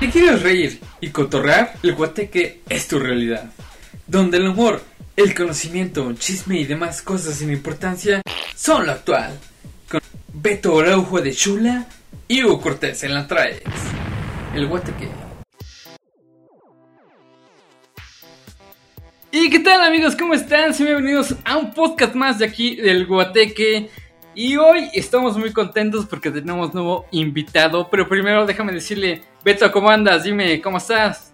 ¿Te quieres reír y cotorrear? El guateque es tu realidad. Donde el humor, el conocimiento, chisme y demás cosas sin importancia son lo actual. Con Beto Araujo de Chula y Hugo Cortés en la traes. El guateque. ¿Y qué tal amigos? ¿Cómo están? Bienvenidos a un podcast más de aquí del Guateque. Y hoy estamos muy contentos porque tenemos nuevo invitado. Pero primero déjame decirle, Beto, ¿cómo andas? Dime, ¿cómo estás?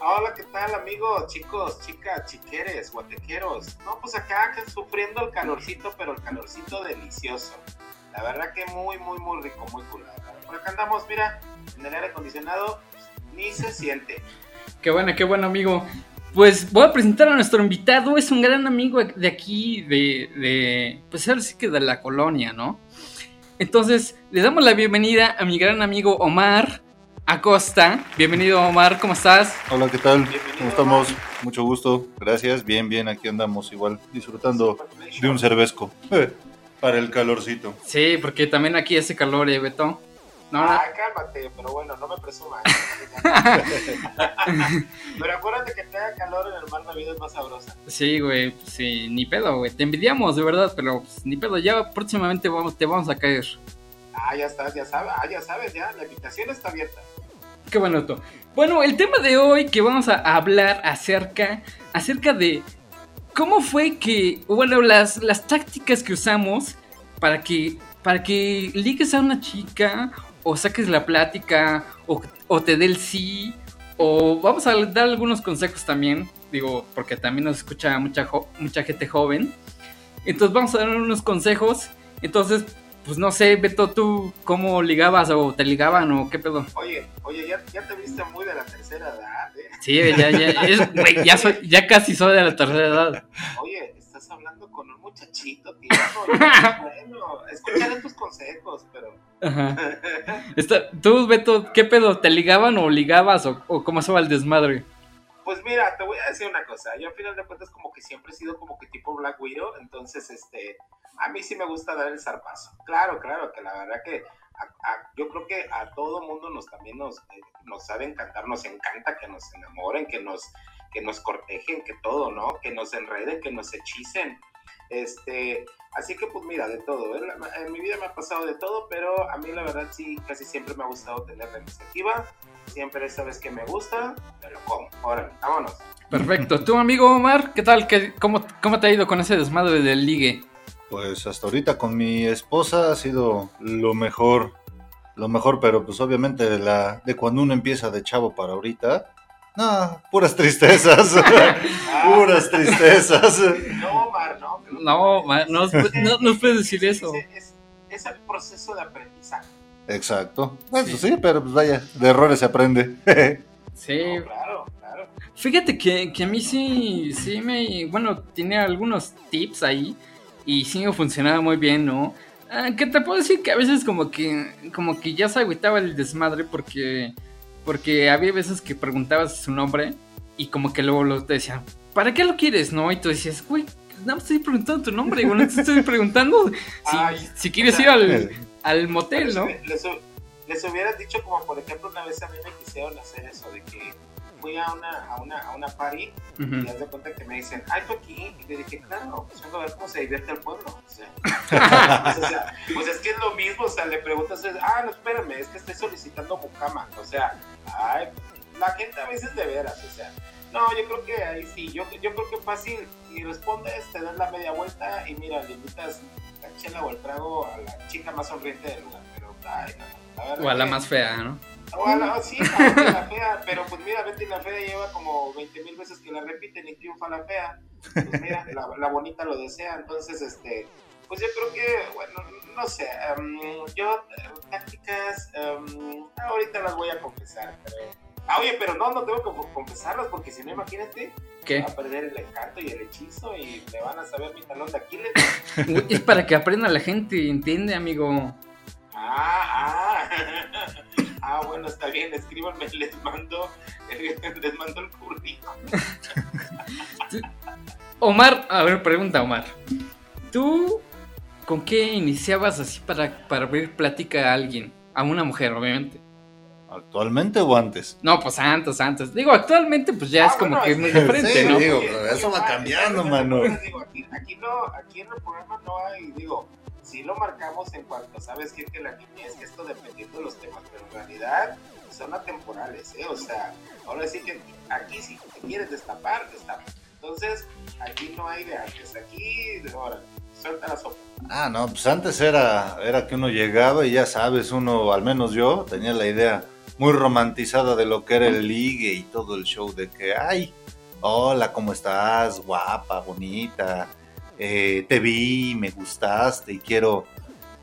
Hola, ¿qué tal amigos, chicos, chicas, chiqueres, guatequeros? No, pues acá sufriendo el calorcito, pero el calorcito delicioso. La verdad que muy, muy, muy rico, muy cool. Por acá andamos, mira, en el aire acondicionado, ni se siente. Qué bueno, qué bueno, amigo. Pues voy a presentar a nuestro invitado, es un gran amigo de aquí, de, de pues ahora sí que de la colonia, ¿no? Entonces, le damos la bienvenida a mi gran amigo Omar Acosta. Bienvenido Omar, ¿cómo estás? Hola, ¿qué tal? Bienvenido, ¿Cómo estamos? Omar. Mucho gusto, gracias. Bien, bien, aquí andamos igual, disfrutando de un cervezco para el calorcito. Sí, porque también aquí hace calor, ¿eh, Beto? No, no. Ah, cálmate, pero bueno, no me presumas. pero acuérdate que te haga calor en el mar la vida es más sabrosa. Sí, güey, pues sí, ni pedo, güey. Te envidiamos, de verdad, pero pues, ni pedo. Ya próximamente vamos, te vamos a caer. Ah, ya estás, ya sabes, ah, ya sabes, ya, la invitación está abierta. Qué bueno esto. Bueno, el tema de hoy que vamos a hablar acerca, acerca de cómo fue que, bueno, las, las tácticas que usamos para que, para que ligues a una chica o saques la plática o, o te dé el sí o vamos a dar algunos consejos también, digo, porque también nos escucha mucha, mucha gente joven. Entonces vamos a dar unos consejos. Entonces, pues no sé, Beto, tú cómo ligabas o te ligaban o qué pedo. Oye, oye, ya, ya te viste muy de la tercera edad, ¿eh? Sí, ya, ya, es- ya, soy- ya casi soy de la tercera edad. Oye, muchachito, tío. bueno, escucharé tus consejos, pero. Ajá. Está- tú, Beto, ¿qué pedo? ¿Te ligaban o ligabas o, o cómo se va el desmadre? Pues mira, te voy a decir una cosa. Yo, al final de cuentas, como que siempre he sido como que tipo Black Widow. Entonces, este. A mí sí me gusta dar el zarpazo. Claro, claro, que la verdad que. a- a- yo creo que a todo mundo nos también nos, eh, nos sabe encantar, nos encanta que nos enamoren, que nos, que nos cortejen, que todo, ¿no? Que nos enreden, que nos hechicen. Este, así que pues mira, de todo. ¿eh? La- En mi vida me ha pasado de todo, pero a mí la verdad sí, casi siempre me ha gustado tener la iniciativa. Siempre sabes que me gusta, me lo como. Órale, vámonos. Perfecto. ¿Tu amigo Omar? ¿Qué tal? ¿Qué, cómo, ¿Cómo te ha ido con ese desmadre del ligue? Pues hasta ahorita con mi esposa ha sido lo mejor, lo mejor, pero pues obviamente de, la, de cuando uno empieza de chavo para ahorita, no, puras tristezas, puras tristezas. No, No. que No, ma- no, no, no puedes decir eso. Es, es- es el proceso de aprendizaje. Exacto. Bueno, sí, pero pues vaya, de errores se aprende. Sí, No, claro, claro. Fíjate que, que a mí sí, sí me, bueno, tiene algunos tips ahí y sí me funcionaba muy bien, ¿no? Ah, que te puedo decir que a veces como que, como que ya se agüitaba el desmadre porque, porque había veces que preguntabas su nombre y como que luego lo te decían, ¿para qué lo quieres, no? Y tú decías, güey, nada más estoy preguntando tu nombre, güey, no te estoy preguntando si, Ay, si quieres o sea, ir al, al motel, ¿no? Les, les, dicho como por ejemplo una vez a mí me quisieron hacer eso de que fui a una, a una, a una party Ujú. y haz de cuenta que me dicen, ay, tú aquí. Y le dije, claro, pues vengo a ver cómo se divierte el pueblo. O sea, pues, o sea, pues es que es lo mismo, o sea, le preguntas, ah, no, espérame, es que estoy solicitando mucama. O sea, ay, la gente a veces de veras, o sea, no, yo creo que ahí sí, yo, yo creo que fácil, y respondes, te das la media vuelta y mira, le invitas la chela o el trago a la chica más sonriente del lugar, pero, ay, no, la verdad O a la que- más fea, ¿no? o a la- sí, a Betty la fea, pero pues mira, Betty la fea lleva como 20 mil veces que la repiten y triunfa la fea. Pues mira, la, la bonita lo desea, entonces, este, pues yo creo que, bueno, no sé, em, yo, eh, tácticas, em, ahorita las voy a confesar, pero... Ah, oye, pero no, no tengo que confesarlas porque si no, imagínate, ¿Qué? va a perder el encanto y el hechizo y me van a saber mi talón de Aquiles. Es para que aprenda la gente, ¿entiende, amigo? Ah, ah. Ah, bueno, está bien, escríbanme, les mando, les mando el currículum. Omar, a ver, pregunta, Omar. ¿Tú con qué iniciabas así para, para abrir plática a alguien? A una mujer, obviamente. ¿Actualmente o antes? No, pues antes, antes. Digo, actualmente pues ya Ah, es como bueno, que es muy diferente, Sí, ¿no? digo, pero eso va cambiando, mano. Pero digo, aquí, aquí no, aquí en el programa no hay, digo, sí lo marcamos en cuanto, ¿sabes qué? Que la niñez, que esto dependiendo de los temas, pero en realidad son atemporales, ¿eh? O sea, ahora sí que aquí si te quieres destapar, destapa. Entonces, aquí no hay de antes, aquí, ahora, suelta la sopa. Ah, no, pues antes era, era que uno llegaba y ya sabes, uno, al menos yo, tenía la idea muy romantizada de lo que era el ligue y todo el show de que, ay, hola, ¿cómo estás? Guapa, bonita, eh, te vi, me gustaste y quiero,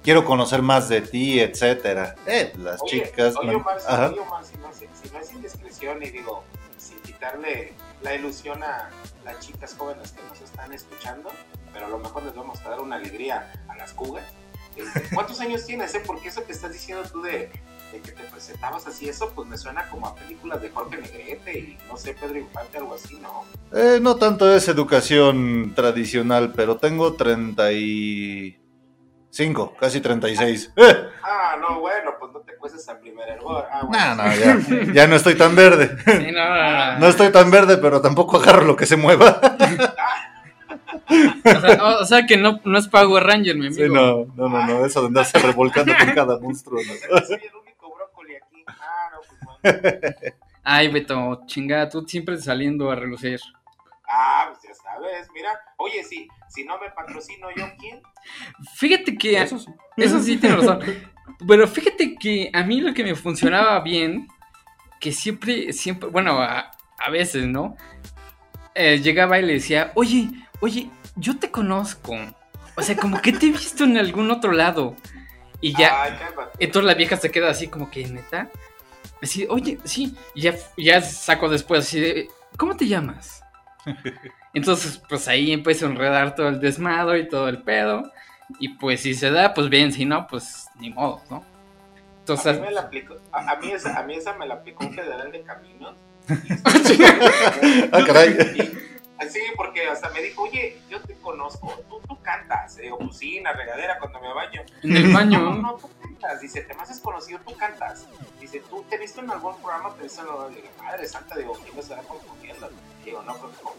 quiero conocer más de ti, etcétera. Eh, las Oye, chicas... oye, Omar, oye, Omar, si no, si- si no es indiscreción y digo, sin quitarle la ilusión a las chicas jóvenes que nos están escuchando, pero a lo mejor les vamos a dar una alegría a las cugas. Este, ¿Cuántos años tienes? Eh? Porque eso que estás diciendo tú de, de que te presentabas así, eso pues me suena como a películas de Jorge Negrete y no sé, Pedro Infante, algo así, ¿no? Eh, no tanto es educación tradicional, pero tengo 35, casi 36. ¡Eh! Ah, no, bueno, pues no te cueces al primer hervor. Ah, bueno, No, no, ya, ya no estoy tan verde. Sí, no, no, no. No estoy tan verde, pero tampoco agarro lo que se mueva. O sea, o- o sea que no, no es Power Ranger, mi amigo. Sí, no, no, no, no, eso de andarse revolcando con cada monstruo. ¿no? Ay, Beto, chingada, tú siempre saliendo a relucir. Ah, pues ya sabes, mira. Oye, si, si no me patrocino yo, ¿quién? Fíjate que Eso sí. Eso sí tiene razón. Pero fíjate que a mí lo que me funcionaba bien, que siempre, siempre, bueno, a, a veces, ¿no? Eh, llegaba y le decía, oye, oye, yo te conozco. O sea, como que te he visto en algún otro lado. Y ya, Ay, entonces la vieja se queda así como que, neta. Así, oye, sí. Y ya, ya saco después así de, ¿cómo te llamas? Entonces, pues ahí empiezo a enredar todo el desmado y todo el pedo. Y pues si se da, pues bien, si no, pues ni modo, ¿no? A Entonces, mí, me la aplicó, a, a mí esa, a mí esa me la aplicó un federal de caminos. Ah, caray. Y- Sí, porque hasta me dijo, oye, yo te conozco, tú, tú cantas. En la regadera cuando me baño. en el No, baño. no, tú cantas. Dice, te me haces conocido, tú cantas. Dice, tú te he visto en algún programa, visto en algún... Digo, madre santa, digo, ¿quién me estará confundiendo? Digo, no creo que con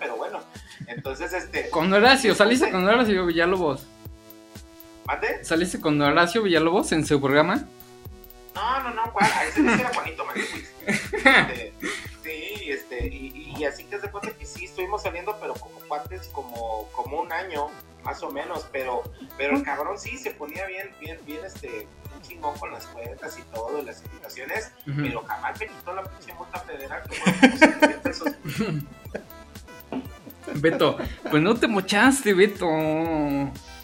pero bueno. Entonces, este, Con Horacio, saliste con Horacio Villalobos. ¿mande? ¿Saliste con Horacio Villalobos en su programa? No, no, no, ¿cuál? Ah, Ese era Juanito Maniquis. Este, sí, este, y, y así te das cuenta que sí, estuvimos saliendo, pero como cuates, como, como un año, más o menos, pero, pero el cabrón sí se ponía bien, bien, bien, este, un chingón con las cuentas y todo, y las invitaciones, pero jamás me quitó la pinche multa federal, que fueron como 100 mil pesos. Beto, pues no te mochaste, Beto.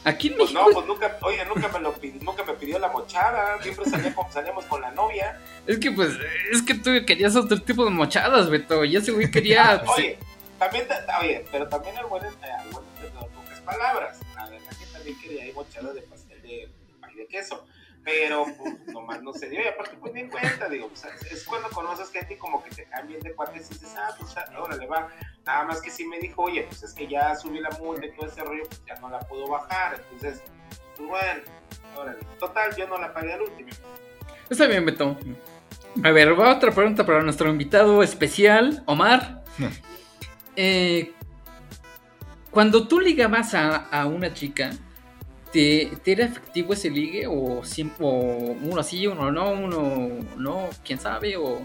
Aquí en Pues México no, pues nunca, oye, nunca me lo nunca me pidió la mochada, siempre salía como, salíamos con la novia. es que pues es que tú querías otro tipo de mochadas, Beto. Y ese güey quería. Oye, también, oye, pero también el buen, palabras. La verdad que también quería ir mochada de pastel de, de pay de queso. Pero pues, nomás no se dio. Y aparte, pues ni en cuenta, digo, sea, es cuando conoces gente y como que te cambian de cuates y dices, ah, pues ah, órale, va. Nada más que sí me dijo, oye, pues es que ya subí la multa y todo ese rollo, pues ya no la puedo bajar. Entonces, pues bueno, órale. Total, yo no la pagué al último. Está bien, Beto. A ver, va otra pregunta para nuestro invitado especial, Omar. Eh, cuando tú ligabas a, a una chica, ¿te, te era efectivo ese ligue? ¿O, siempre, uno sí, uno no, uno no? ¿Quién sabe? O...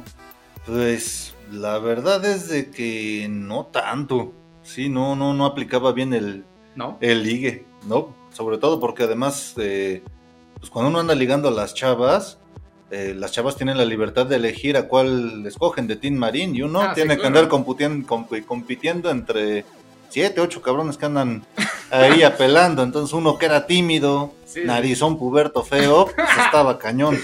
Pues la verdad es de que no tanto. Sí, no, no, no aplicaba bien el, ¿No? el ligue, ¿no? Sobre todo porque además, eh, pues cuando uno anda ligando a las chavas, eh, las chavas tienen la libertad de elegir a cuál escogen de Team Marín y uno Ah, sí, tiene que andar compitiendo entre siete, ocho cabrones que andan ahí apelando. Entonces uno que era tímido, Sí. narizón, puberto, feo, pues estaba cañón.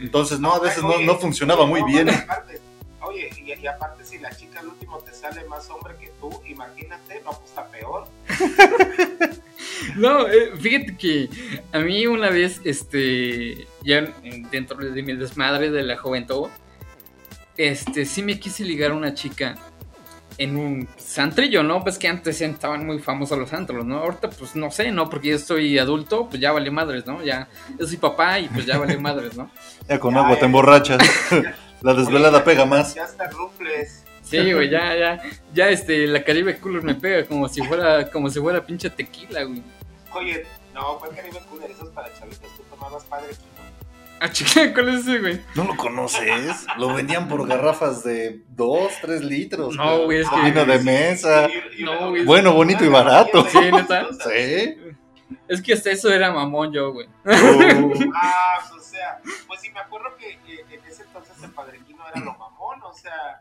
Entonces no, a veces no, Oye, no funcionaba muy no, bien. y aparte- oye, y, y aparte si la chica al último te sale más hombre que tú, imagínate, no, pues está peor. No, eh, fíjate que a mí una vez, este, ya en- dentro de mi desmadre de la juventud, este, sí me quise ligar a una chica en un santrillo, ¿no? Pues que antes estaban muy famosos los antros, ¿no? Ahorita, pues no sé, ¿no? Porque yo estoy adulto, pues ya vale madres, ¿no? Ya, yo soy papá y pues ya vale madres, ¿no? Ya con agua te emborrachas. La desvelada pega más. Ya hasta rufles. Sí, güey, ya, ya, ya, este, la Caribe Cooler me pega como si fuera, como si fuera pinche tequila, güey. Oye, no, ¿cuál Caribe Cooler? Eso es para chavitos, tú tomabas padre. Ah, chica, ¿cuál es ese, güey? ¿No lo conoces? Lo vendían por garrafas de 2, 3 litros. No, güey, es que- Vino de mesa. No, güey. Bueno, bonito y barato. Sí, neta. Sí. Es que hasta eso era mamón yo, güey. Uh, Ah, o sea, pues sí me acuerdo que, que en ese entonces el padrequino era lo mamón, o sea.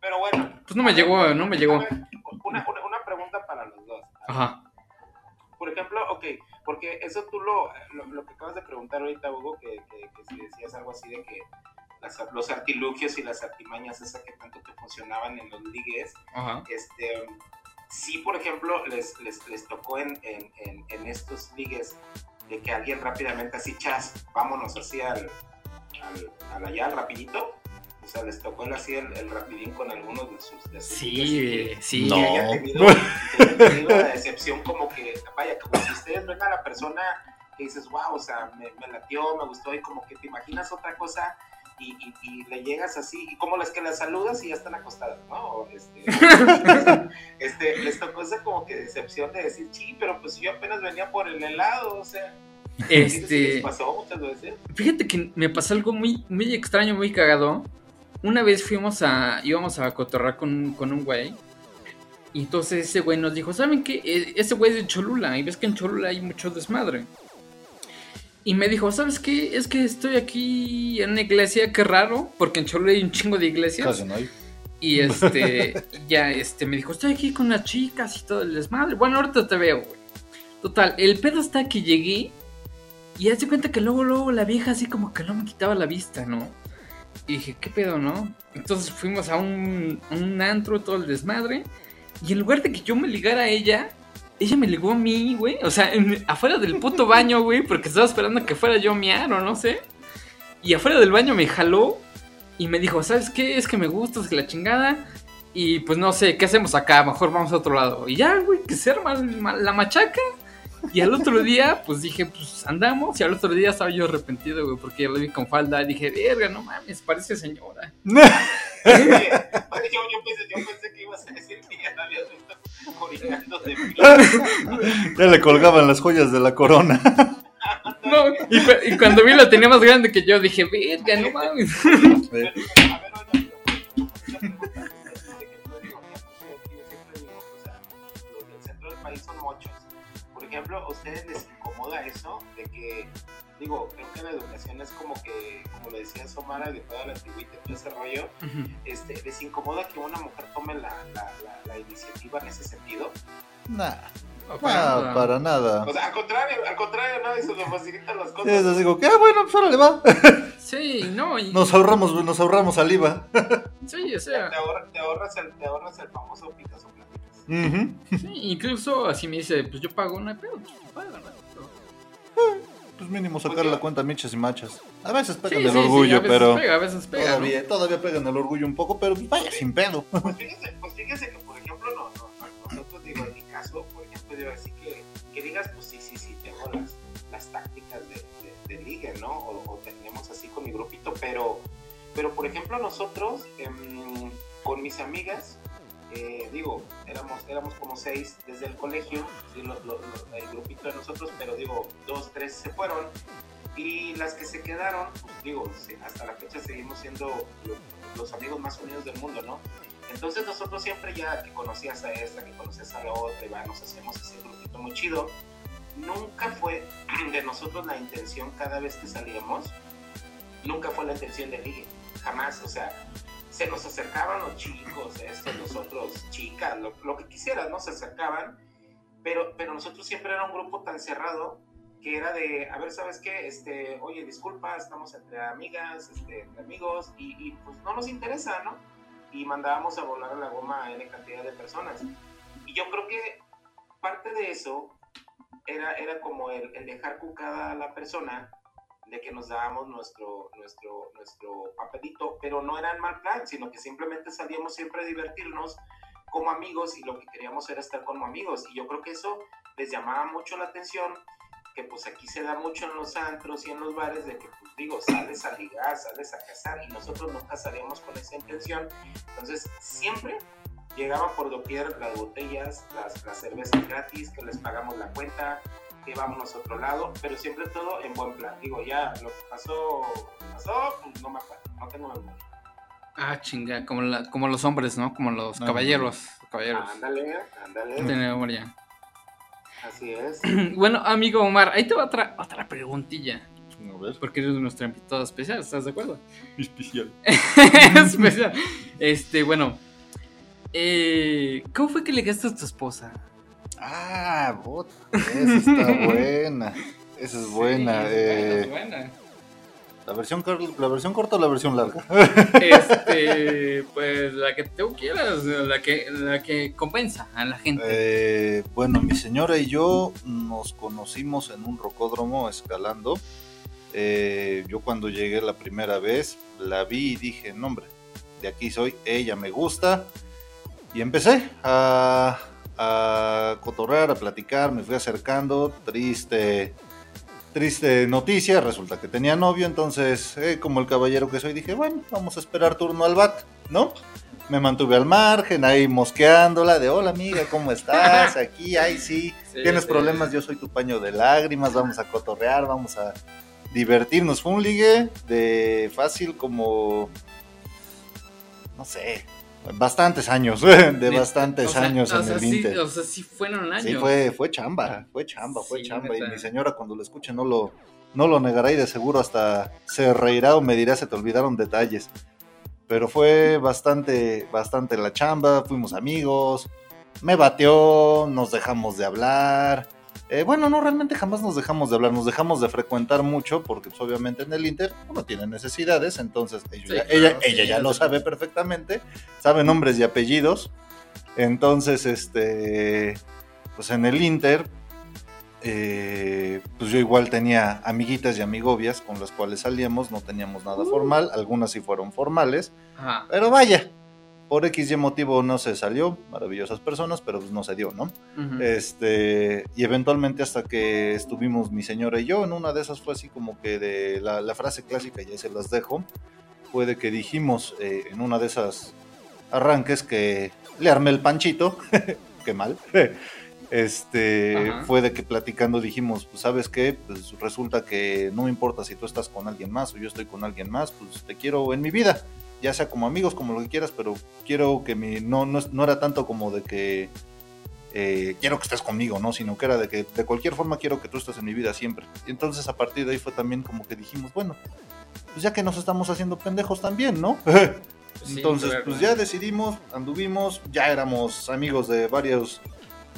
Pero bueno. Pues no me llegó, no me llegó. Una, una, una pregunta para los dos. Ajá. Por ejemplo, ok, porque eso tú lo, lo, lo que acabas de preguntar ahorita, Hugo, que, que, que si decías algo así de que las- los artilugios y las artimañas, esas que tanto que funcionaban en los ligues, Ajá. este, sí, por ejemplo, les, les, les tocó en, en, en, en estos ligues de que alguien rápidamente así, chas, vámonos así al, al, al allá, al rapidito. O sea, les tocó el, así el, el rapidín con algunos de sus, de sus ligues Sí, y- güey, sí. No. que haya tenido, tenido la decepción como que, vaya, como si ustedes ven a la persona que dices, wow, o sea, me, me latió, me gustó, y como que te imaginas otra cosa y, y, y le llegas así, y como las que las saludas y ya están acostadas, ¿no? O Este, este, les tocó esa como que decepción de decir, sí, pero pues yo apenas venía por el helado, o sea, ¿sí les Este, pasó muchas veces? fíjate que me pasó algo muy, muy extraño, muy cagado. Una vez fuimos a, íbamos a cotorrar con, con un güey. Y entonces ese güey nos dijo, ¿saben qué? E- Ese güey es de Cholula. Y ves que en Cholula hay mucho desmadre. Y me dijo, ¿sabes qué? Es que estoy aquí en una iglesia, qué raro. Porque en Cholula hay un chingo de iglesias. casi no hay. Y este, ya este, me dijo, estoy aquí con las chicas y todo el desmadre. Bueno, ahorita te veo, güey. Total, el pedo está que llegué y hace cuenta que luego, luego la vieja así como que no me quitaba la vista, ¿no? Y dije, ¿qué pedo, no? Entonces fuimos a un, a un antro, todo el desmadre. Y en lugar de que yo me ligara a ella, ella me ligó a mí, güey. O sea, en- afuera del puto baño, güey, porque estaba esperando que fuera yo miar o no sé. Y afuera del baño me jaló y me dijo, ¿sabes qué? Es que me gustas, que la chingada. Y pues no sé, ¿qué hacemos acá? Mejor vamos a otro lado. Y ya, güey, que se arma la machaca. Y al otro día, pues dije, pues andamos. Y al otro día estaba yo arrepentido, güey, porque ya lo vi con falda. Y dije, verga, no mames, parece señora. Yo, yo, pensé, yo pensé que ibas a decir que ya la habías visto orinando de mí. Ya le colgaban las joyas de la corona. No, y, cu- y cuando vi la tenía más grande que yo, dije, verga, no mames. Pero, a ver, ejemplo, ¿a ustedes les incomoda eso? De que, digo, creo que la educación es como que, como lo decía Somara, de toda la antigüita y todo ese rollo, este, ¿les incomoda que una mujer tome la, la, la, la iniciativa en ese sentido? Nah, No, para nada. para nada. O sea, al contrario, al contrario, ¿no? Eso le facilita las Sí, cosas. les digo que, ah, bueno, pues órale, va. Sí, no, y, Nos ahorramos, nos ahorramos saliva. sí, o sea, Te, ahorra- te ahorras el, te ahorras el famoso Picasso Ujú. sí, incluso así me dice, pues yo pago, no hay pedo, pues ¿no? Pues mínimo sacar Pues la cuenta michas y machas. A veces pegan sí, el sí, orgullo, a veces pero pega, a veces pega, ¿no? todavía, pegan el orgullo un poco, pero vaya sin pedo. Pues fíjese, pues fíjese que, por ejemplo, no, no, no, nosotros, digo, en mi caso, por ejemplo, digo así que, que digas, pues sí, sí, sí, tengo las, las tácticas de, de, de ligue, ¿no? O, o tenemos así con mi grupito, pero, pero por ejemplo, nosotros, em, con mis amigas, eh, digo, éramos, éramos como seis desde el colegio, el grupito de nosotros, pero digo, dos, tres se fueron. Y las que se quedaron, pues digo, hasta la fecha seguimos siendo lo- los amigos más unidos del mundo, ¿no? Entonces nosotros siempre ya que conocías a esta, que conocías a la otra, y nos hacíamos ese grupito muy chido. Nunca fue de nosotros la intención cada vez que salíamos, nunca fue la intención de ligue, jamás, o sea, se nos acercaban los chicos, estos, los otros chicas, lo, lo que quisieras, ¿no? Se acercaban, pero, pero nosotros siempre era un grupo tan cerrado que era de, a ver, ¿sabes qué? Este, oye, disculpa, estamos entre amigas, este, entre amigos, y, y, pues no nos interesa, ¿no? Y mandábamos a volar a la goma a N cantidad de personas. Y yo creo que parte de eso era, era como el, el dejar cucada a la persona de que nos dábamos nuestro, nuestro, nuestro papelito, pero no era en mal plan, sino que simplemente salíamos siempre a divertirnos como amigos y lo que queríamos era estar como amigos. Y yo creo que eso les llamaba mucho la atención, que pues aquí se da mucho en los antros y en los bares, de que pues digo, sales a ligar, sales a casar, y nosotros nunca salíamos con esa intención. Entonces siempre llegaba por doquier las botellas, las, las cervezas gratis, que les pagamos la cuenta, que íbamos a otro lado, pero siempre todo en buen plan. Digo, ya lo que pasó, pasó, pues no me acuerdo, no tengo memoria. Ah, chinga, como, la, como los hombres, ¿no? Como los caballeros. caballeros. Ándale, ándale. Tiene memoria. Así es. bueno, amigo Omar, ahí te va otra, otra preguntilla. A ver. Porque eres nuestro invitado especial, ¿estás de acuerdo? Especial. especial. Este, bueno. Eh, ¿Cómo fue que le gastaste a tu esposa? Ah, bot, esa está buena. Esa es buena. Sí, eh, es buena. ¿la, versión, ¿La versión corta o la versión larga? Este, pues la que tú quieras, la que, la que compensa a la gente. Eh, bueno, mi señora y yo nos conocimos en un rocódromo escalando. Eh, yo cuando llegué la primera vez la vi y dije, no hombre, de aquí soy, ella me gusta. Y empecé a, a cotorrear, a platicar, me fui acercando, triste, triste noticia, resulta que tenía novio, entonces eh, como el caballero que soy dije, bueno, vamos a esperar turno al bat, ¿no? Me mantuve al margen, ahí mosqueándola, de hola amiga, ¿cómo estás? Aquí, ay sí, Sí, tienes sí. problemas, yo soy tu paño de lágrimas, vamos a cotorrear, vamos a divertirnos. Fue un ligue de fácil como, no sé, bastantes años, de bastantes O sea, años o en sea, el sí, Inter. O sea, sí fueron años. Sí, fue, fue chamba, fue chamba, fue Sí, chamba. Y mi señora cuando lo escuche no lo, no lo negará y de seguro hasta se reirá o me dirá se te olvidaron detalles. Pero fue bastante, bastante la chamba, fuimos amigos, me bateó, nos dejamos de hablar. Eh, bueno, no, realmente jamás nos dejamos de hablar, nos dejamos de frecuentar mucho porque pues, obviamente en el Inter uno tiene necesidades, entonces Sí, claro, ella, sí, ella ya ya lo sabe perfectamente, sabe nombres y apellidos. Entonces, este, pues en el Inter, eh, pues yo igual tenía amiguitas y amigobias con las cuales salíamos, no teníamos nada formal, algunas sí fueron formales, Ajá. pero vaya, por X y motivo no se salió, maravillosas personas, pero pues no se dio, ¿no? Este, y eventualmente hasta que estuvimos mi señora y yo, en una de esas fue así como que de la, la frase clásica, ya se las dejo, fue de que dijimos eh, en una de esas arranques que le armé el panchito, qué mal, este, fue de que platicando dijimos, pues sabes qué, pues resulta que no me importa si tú estás con alguien más o yo estoy con alguien más, pues te quiero en mi vida, ya sea como amigos, como lo que quieras, pero quiero que mi, no, no, no era tanto como de que eh, quiero que estés conmigo, ¿no? Sino que era de que de cualquier forma quiero que tú estés en mi vida siempre. Y entonces a partir de ahí fue también como que dijimos, bueno, pues ya que nos estamos haciendo pendejos también, ¿no? Entonces, pues ya decidimos, anduvimos, ya éramos amigos de varios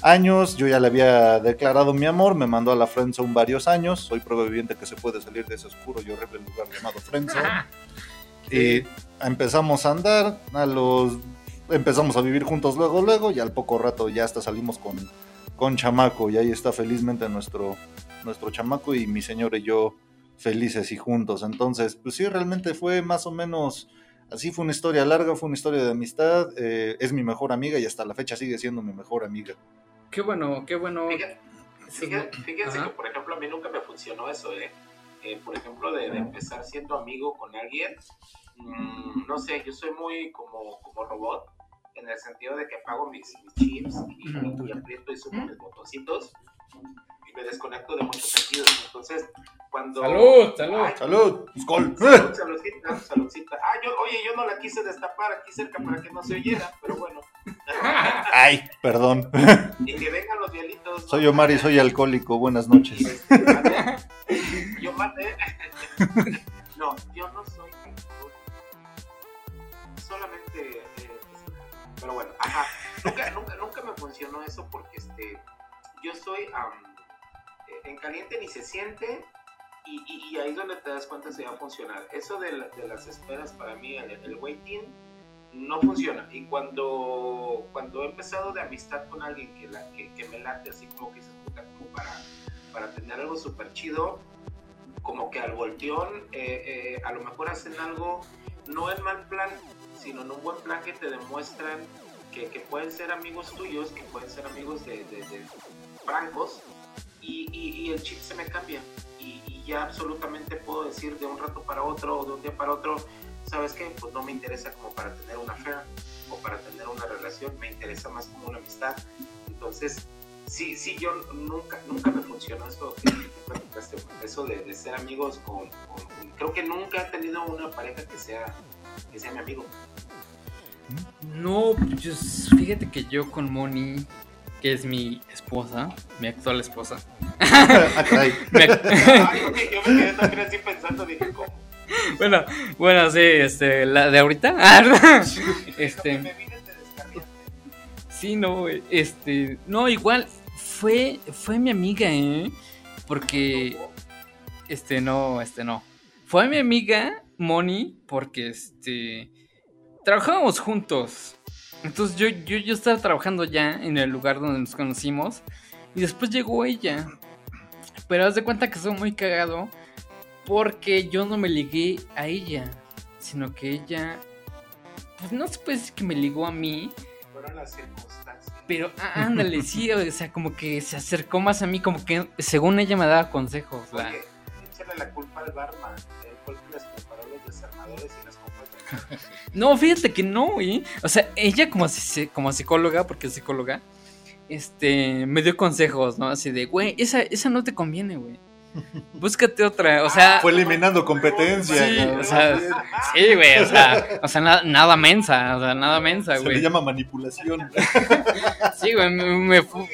años, yo ya le había declarado mi amor, me mandó a la Friendzone varios años, soy prueba viviente que se puede salir de ese oscuro y horrible lugar llamado Friendzone. Y empezamos a andar, a los empezamos a vivir juntos luego, luego, y al poco rato ya hasta salimos con, con chamaco, y ahí está felizmente nuestro, nuestro chamaco y mi señor y yo felices y juntos. Entonces, pues sí, realmente fue más o menos, así fue una historia larga, fue una historia de amistad, eh, es mi mejor amiga y hasta la fecha sigue siendo mi mejor amiga. Qué bueno, qué bueno. Fíjate, fíjate- fíjense Ajá. que, por ejemplo, a mí nunca me funcionó eso, ¿eh? Eh, por ejemplo, de, de empezar siendo amigo con alguien, mm, no sé, yo soy muy como, como robot, en el sentido de que apago mis, mis chips y, y aprieto y subo mis botoncitos y me desconecto de muchos sentidos. Entonces, cuando... Salud, salud. Ay, ¡Salud! ¡Skol! Salud, saludcita, saludcita. Ah, yo, oye, yo no la quise destapar aquí cerca para que no se oyera, pero bueno. ¡Ay! Perdón. y que vengan los hielitos. ¿no? Soy Omar y soy alcohólico. Buenas noches. Este. Yo maté. No, yo no soy. Solamente. eh, pero bueno, ajá. Nunca, nunca, nunca me funcionó eso porque este, yo soy. eh, en caliente ni se siente. Y, ahí es donde te das cuenta si va a funcionar. Eso de, de las esperas para mí, el, el waiting, no funciona. Y cuando, cuando he empezado de amistad con alguien que, la, que, que me late así como que dices, puta, como para, para tener algo súper chido, como que al volteón, eh, eh, a lo mejor hacen algo, no en mal plan, sino en un buen plan que te demuestran que, que pueden ser amigos tuyos, que pueden ser amigos de, de, de francos, y, y, y, el chip se me cambia. Y, y, ya absolutamente puedo decir de un rato para otro o de un día para otro, ¿sabes qué? Pues no me interesa como para tener una affair o para tener una relación, me interesa más como una amistad. Entonces, sí, sí, yo nunca, nunca me funcionó eso, eso de, de ser amigos con, con, Creo que nunca he tenido una pareja que sea, que sea mi amigo. No, pues fíjate que yo con Moni, que es mi esposa, mi actual esposa. ah. Ay, okay, yo me quedé también así pensando, dije, ¿cómo? Bueno, bueno, sí, este, la de ahorita. Ah, este. Sí, no, este, no, igual fue, fue mi amiga, ¿eh? Porque, este, no, este, no. Fue mi amiga, Moni, porque, este, trabajábamos juntos. Entonces yo, yo, yo estaba trabajando ya en el lugar donde nos conocimos. Y después llegó ella. Pero haz de cuenta que soy muy cagado. Porque yo no me ligué a ella. Sino que ella. Pues no se puede decir que me ligó a mí. Fueron las. Pero ah, ándale, sí, o sea, como que se acercó más a mí, como que según ella me daba consejos. Oye, la... échale la culpa al barman. Él fue el que les preparó los desarmadores y las copas de No, fíjate que no, güey. O sea, ella como, como psicóloga, porque es psicóloga, este, me dio consejos, ¿no? Así de, güey, esa, esa no te conviene, güey. Búscate otra, o sea. Fue eliminando competencia. Sí, o sea, sí, güey, o sea, o sea nada, nada mensa, o sea, nada mensa, güey. Se le llama manipulación. sí, güey, me, me fu...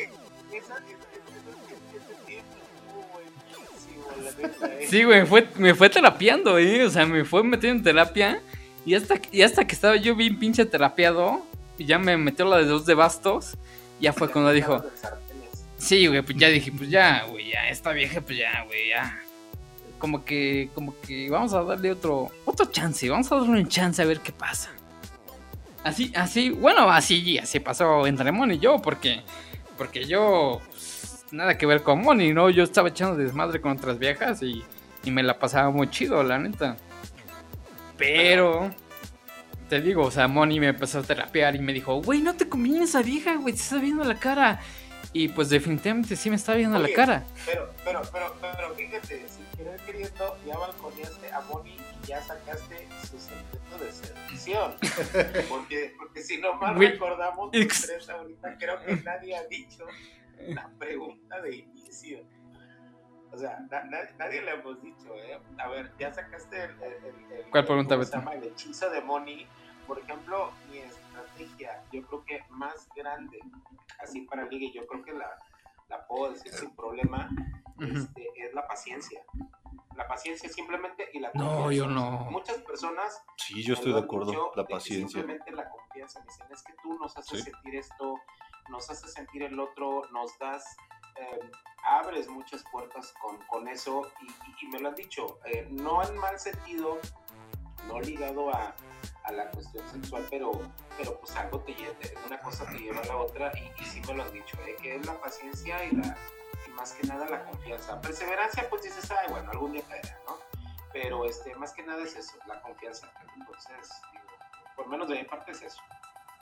Sí, güey, fue, me fue terapiando, ¿eh? O sea, me fue metiendo en terapia. Y hasta, y hasta que estaba yo bien pinche terapiado, y ya me metió la de dos de bastos, ya fue cuando dijo... Sí, güey, pues ya dije, pues ya, güey, ya, esta vieja, pues ya, güey, ya. Como que, como que vamos a darle otro, otro chance, vamos a darle un chance a ver qué pasa. Así, así, bueno, así, así pasó entre Moni y yo, porque, porque yo, pues, nada que ver con Moni, ¿no? Yo estaba echando desmadre con otras viejas y, y me la pasaba muy chido, la neta. Pero, te digo, o sea, Moni me empezó a terapiar y me dijo, güey, no te conviene esa vieja, güey, te está viendo la cara. Y pues definitivamente sí me está viendo Oye, la cara. Pero, pero, pero, pero fíjate, sin querer queriendo, ya balconeaste a Moni y ya sacaste su secreto de seducción. Porque, porque si no mal Güey, recordamos, tres ahorita creo que nadie ha dicho la pregunta de inicio. O sea, na- na- nadie le hemos dicho, ¿eh? A ver, ya sacaste el. el- el- el- ¿Cuál pregunta, ¿cómo se Beto? El hechizo de Moni. Por ejemplo, mi estrategia, yo creo que más grande, así para ligue, yo creo que la, la puedo decir sin problema, este, es la paciencia. La paciencia simplemente y la No, confianza. yo no. Muchas personas Sí, yo estoy de acuerdo. dicho La paciencia. Simplemente la confianza. Me dicen, es que tú nos haces Sí. sentir esto, nos haces sentir el otro, nos das, eh, abres muchas puertas con, con eso y, y- y me lo han dicho, eh, no en mal sentido, no ligado a, a la cuestión sexual, pero, pero pues algo te lleva, una cosa te lleva a la otra y, y sí me lo han dicho, eh, que es la paciencia y la y más que nada la confianza. Perseverancia, pues dices, ay, bueno, algún día caerá, ¿no? Pero este, más que nada es eso, la confianza. Entonces, digo, por menos de mi parte es eso.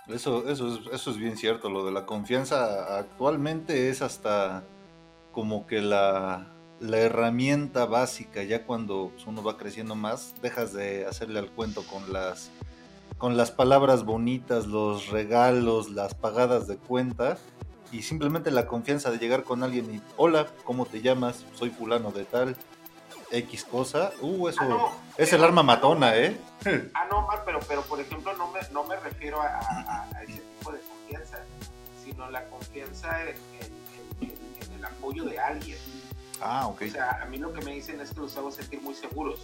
Eso, eso, es, eso es bien cierto. Lo de la confianza actualmente es hasta como que la, la herramienta básica. Ya cuando uno va creciendo más, dejas de hacerle al cuento con las, con las palabras bonitas, los regalos, las pagadas de cuenta. Y simplemente la confianza de llegar con alguien y, hola, ¿cómo te llamas? Soy fulano de tal. X cosa. Uh, eso Ah, no, es pero- el arma matona, ¿eh? Ah, no, Mar, pero, pero por ejemplo, no me, no me refiero a, a- a ese tipo de confianza, sino la confianza en, en- en- en el apoyo de alguien. Ah, ok. O sea, a mí lo que me dicen es que los hago sentir muy seguros.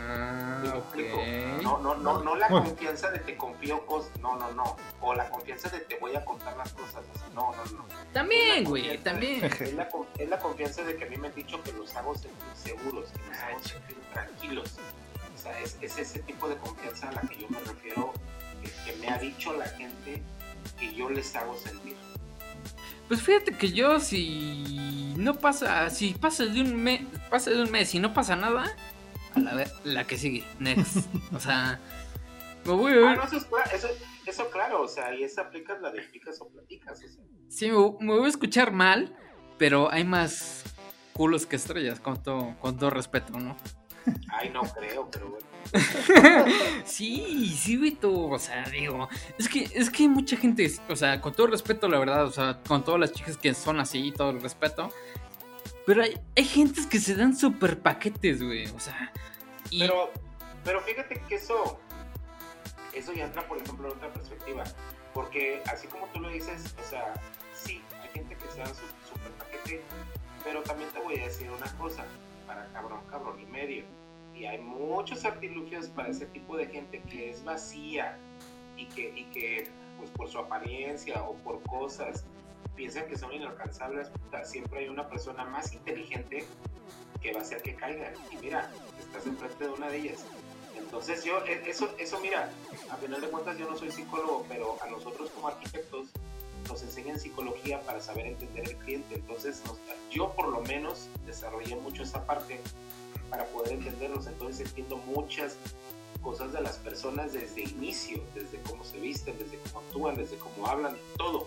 Ah. No, no, no, no la Bueno. confianza de te confío cosas, no, no, no. O la confianza de te voy a contar las cosas, o sea, no, no, no. También, güey, también. Es la, es la confianza de que a mí me han dicho que los hago sentir seguros, que los hago sentir tranquilos. O sea, es, es ese tipo de confianza a la que yo me refiero, que, que me ha dicho la gente que yo les hago sentir. Pues fíjate que yo si no pasa, si pasa de un mes, pasa de un mes y no pasa nada, a la, que sigue, next. o sea, me voy a Ah, no, eso, es eso, eso claro, o sea, y esa aplicas la de picas o platicas, o sea. Sí, me, me voy a escuchar mal, pero hay más culos que estrellas, con todo, con todo respeto, ¿no? Ay, no creo, pero bueno. Sí, sí, Vito, o sea, digo, es que, es que hay mucha gente, o sea, con todo respeto, la verdad, o sea, con todas las chicas que son así, todo el respeto, pero hay, hay gentes que se dan super paquetes, güey, o sea. Pero, pero fíjate que eso, eso ya entra, por ejemplo, en otra perspectiva. Porque así como tú lo dices, o sea, sí, hay gente que se da su super paquete, pero también te voy a decir una cosa, para cabrón, cabrón y medio. Y hay muchos artilugios para ese tipo de gente que es vacía y que, y que pues por su apariencia o por cosas, piensan que son inalcanzables. Puta, Siempre hay una persona más inteligente que va a hacer que caiga. Y mira, estás enfrente de una de ellas. Entonces yo, e- eso, eso mira, a final de cuentas yo no soy psicólogo, pero a nosotros como arquitectos nos enseñan psicología para saber entender el cliente. Entonces nos- yo por lo menos desarrollé mucho esa parte para poder entenderlos. Entonces entiendo muchas cosas de las personas desde inicio, desde cómo se visten, desde cómo actúan, desde cómo hablan, todo.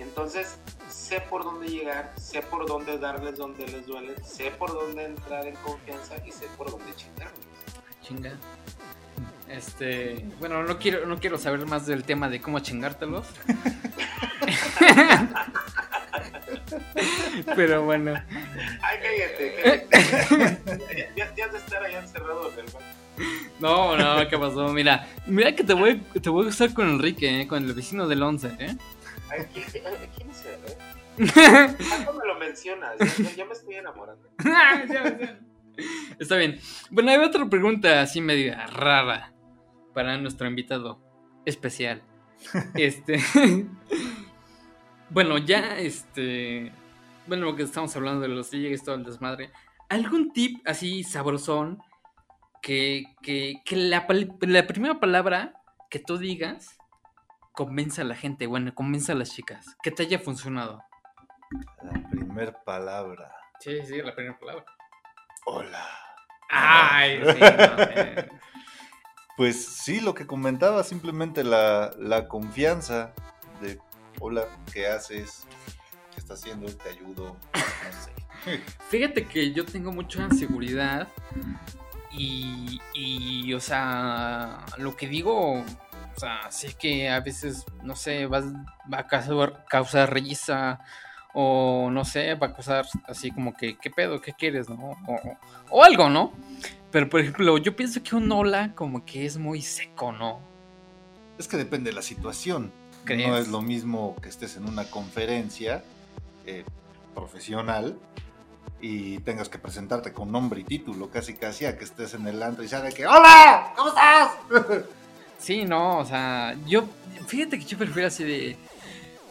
Entonces sé por dónde llegar, sé por dónde darles donde les duele, sé por dónde entrar en confianza y sé por dónde chingarlos. Chinga. Este, bueno, no quiero, no quiero saber más del tema de cómo chingártelos. Pero bueno. Ay, cállate, cállate. ya, has de estar allá encerrado baño. No, no, ¿qué pasó? Mira, mira que te voy, te voy a gustar con Enrique, ¿eh? con el vecino del 11, ¿eh? ¿Quién, ay, ¿quién es él, eh? ¿Cuánto me lo mencionas? Ya, me estoy enamorando. Está bien. Bueno, hay otra pregunta así media rara para nuestro invitado especial. Este. bueno, ya este. Bueno, lo que estamos hablando de los DJs, todo el desmadre. ¿Algún tip así sabrosón que, que, que la, la primera palabra que tú digas convenza a la gente, bueno, convenza a las chicas, que te haya funcionado? La primer palabra. Sí, sí, la primera palabra. Hola. Ay, sí, no, eh. Pues sí, lo que comentaba, simplemente la, la confianza de, hola, ¿qué haces? ¿Qué estás haciendo? ¿Te ayudo? No sé. Fíjate que yo tengo mucha seguridad y, y, o sea, lo que digo, sea, que a veces, no sé, vas, va a causar, causar risa o no sé, va a causar así como que, ¿qué pedo? ¿Qué quieres? ¿No? O, o- o algo, ¿no? Pero, por ejemplo, yo pienso que un hola como que es muy seco, ¿no? Es que depende de la situación. ¿Crees? No es lo mismo que estés en una conferencia eh, profesional y tengas que presentarte con nombre y título, casi casi, a que estés en el antro y sea de que ¡Hola! ¿Cómo estás? Sí, no, o sea, yo, fíjate que yo prefiero así de,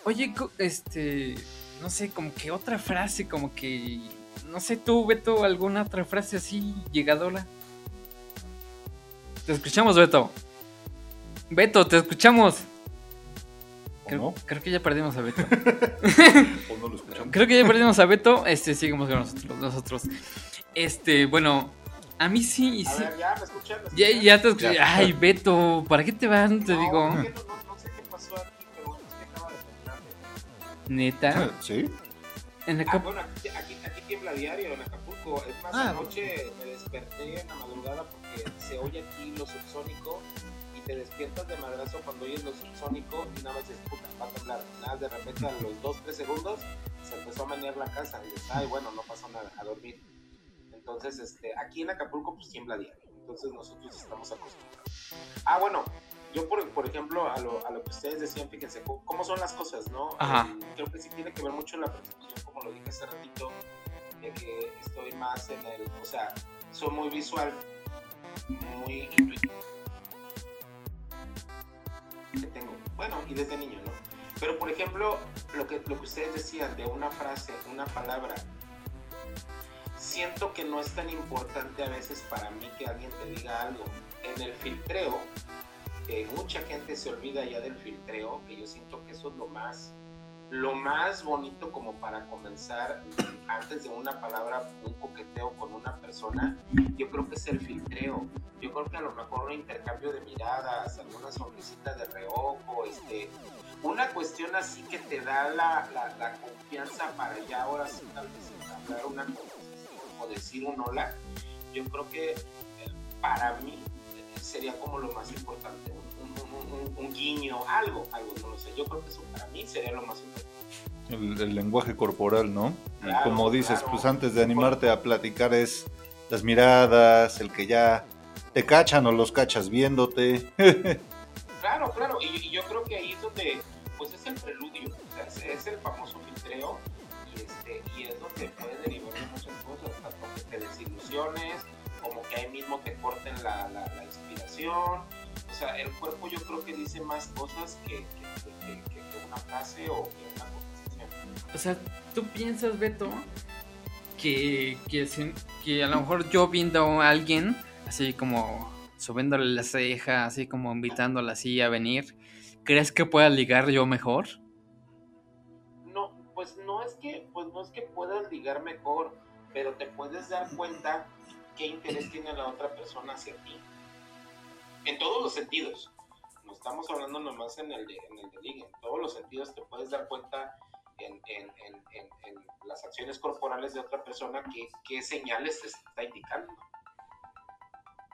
oye, este, no sé, como que otra frase, como que, no sé, tú, Beto, alguna otra frase así llegadora. Te escuchamos, Beto. Beto, te escuchamos. ¿O Creo, no? creo que ya perdimos a Beto. ¿O no lo escuchamos? Creo que ya perdimos a Beto. Este, sigamos con nosotros. nosotros. Este, bueno, a mí sí, A sí. ver, ya me escuchan. ¿Me Ya, te escuché. Ya. Ay, Beto, ¿para qué te van? Te No, digo. no, no- no sé qué pasó aquí, pero bueno, es que acaba de terminar. Neta. ¿Sí? En la Ah, bueno, aquí, aquí, aquí tiembla diario en Acapulco. Es más, Ah. anoche me desperté en la madrugada porque se oye aquí lo subsónico y te despiertas de madrazo cuando oyes lo subsónico y nada más puta, va a temblar. Nada, de repente a los 2-3 segundos se empezó a menear la casa y dices, ay, bueno, no pasó nada, a dormir. Entonces, este, aquí en Acapulco pues tiembla diario. Entonces nosotros estamos acostumbrados. Ah, bueno, yo por, por ejemplo, a lo, a lo que ustedes decían, fíjense, cómo, son las cosas, ¿no? Ajá. Eh, creo que sí tiene que ver mucho la percepción, como lo dije hace ratito, de que estoy más en el, o sea, soy muy visual, muy intuitivo. Que tengo, bueno, y desde niño, ¿no? Pero por ejemplo, lo que, lo que ustedes decían de una frase, una palabra, siento que no es tan importante a veces para mí que alguien te diga algo. En el filtreo, que mucha gente se olvida ya del filtreo, que yo siento que eso es lo más lo más bonito como para comenzar antes de una palabra, un coqueteo con una persona, yo creo que es el filtreo. Yo creo que a lo mejor un intercambio de miradas, alguna sonrisita de reojo, este, una cuestión así que te da la, la, confianza para ya ahora sí tal vez entablar una conversación o decir un hola. Yo creo que eh, para mí eh, sería como lo más importante, un, guiño, algo, algo, no lo sé. Yo creo que eso para mí sería lo más importante. El, lenguaje corporal, ¿no? Como dices, pues antes de animarte a platicar es las miradas, el que ya te cachan o los cachas viéndote. claro, claro, y, yo creo que ahí es donde, pues es el preludio, es, el famoso filtreo te desilusiones, como que ahí mismo te corten la, la inspiración, o sea, el cuerpo yo creo que dice más cosas que, una frase o que una conversación. O sea, tú piensas, Beto, que, que, a lo mejor yo viendo a alguien, así como subiéndole la ceja, así como invitándola así a venir, ¿crees que pueda ligar yo mejor? No, pues no es que, pues no es que puedas ligar mejor, pero te puedes dar cuenta qué interés tiene la otra persona hacia ti en todos los sentidos. No estamos hablando nomás en el de, en el de liga, en todos los sentidos te puedes dar cuenta en, en, en, las acciones corporales de otra persona qué, qué señales te está indicando.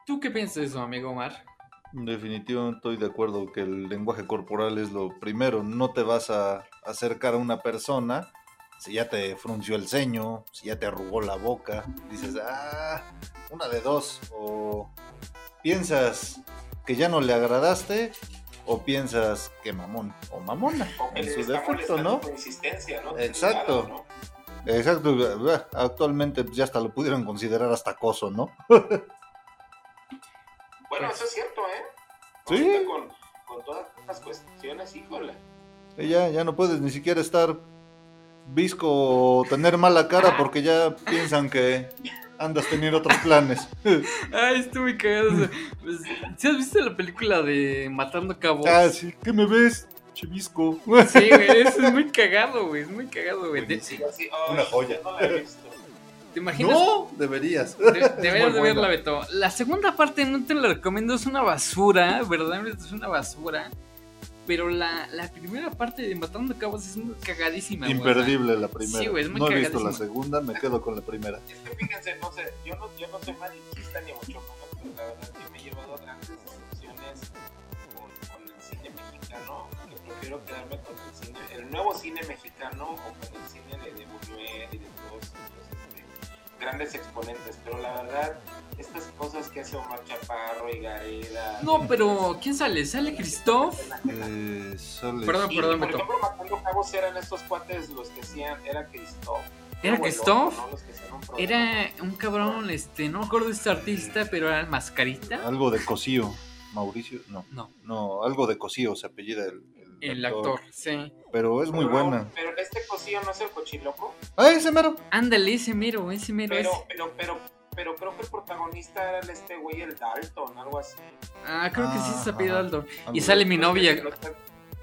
¿Tú qué piensas de eso, amigo Omar? Definitivamente estoy de acuerdo que el lenguaje corporal es lo primero. No te vas a acercar a una persona si ya te frunció el ceño, si ya te arrugó la boca. Dices, ah, una de dos. O piensas que ya no le agradaste o piensas que mamón o mamona en su defecto, ¿no? ¿no? Exacto. Exacto. Actualmente pues, ya hasta lo pudieron considerar hasta acoso, ¿no? bueno, eso es cierto, ¿eh? Sí. Con, con todas las cuestiones, híjole. Ya, ya no puedes ni siquiera estar visco o tener mala cara porque ya piensan que andas teniendo otros planes. Ay, estoy muy cagado. Pues, ¿Sí has visto la película de Matando Cabos? Ah, sí. ¿Qué me ves? Chivisco. Sí, güey, eso es muy cagado, güey. Es muy cagado, güey. Una joya. ¿Te imaginas? No, deberías. deberías de verla, Beto. La segunda parte no te la recomiendo, es una basura, ¿verdad? Es una basura. Pero la, la primera parte de Matando Cabos es muy cagadísima. Imperdible la primera. Sí, güey, es muy No he visto la segunda, me quedo con la primera. Es que fíjense, no sé, yo no, yo no soy malinchista ni mucho menos, pero la verdad que me he llevado grandes decepciones con, con el cine mexicano, que prefiero quedarme con el cine, el nuevo cine mexicano o con el cine de, de grandes exponentes, pero la verdad estas cosas que hace Omar Chaparro y Gareda. No, pero ¿quién sale? ¿Sale Christoph? Eh, sale... Perdón, perdón, Por ejemplo, Matando Cabos eran estos cuates los que hacían, era Christoph. ¿Era Christoph? era un cabrón, este, no me acuerdo de este artista, pero era mascarita. Algo de Cosío. Mauricio, no. No. No, algo de Cosío se apellida el, el, actor. sí. Pero es muy buena. Pero este Cosío no es el cochiloco. Ah, ese mero. Ándale, ese mero, ese mero. Pero, pero, pero, pero creo que el protagonista era el este güey, el Dalton, algo así. Ah, creo que sí se apellida Dalton. Y sale mi novia.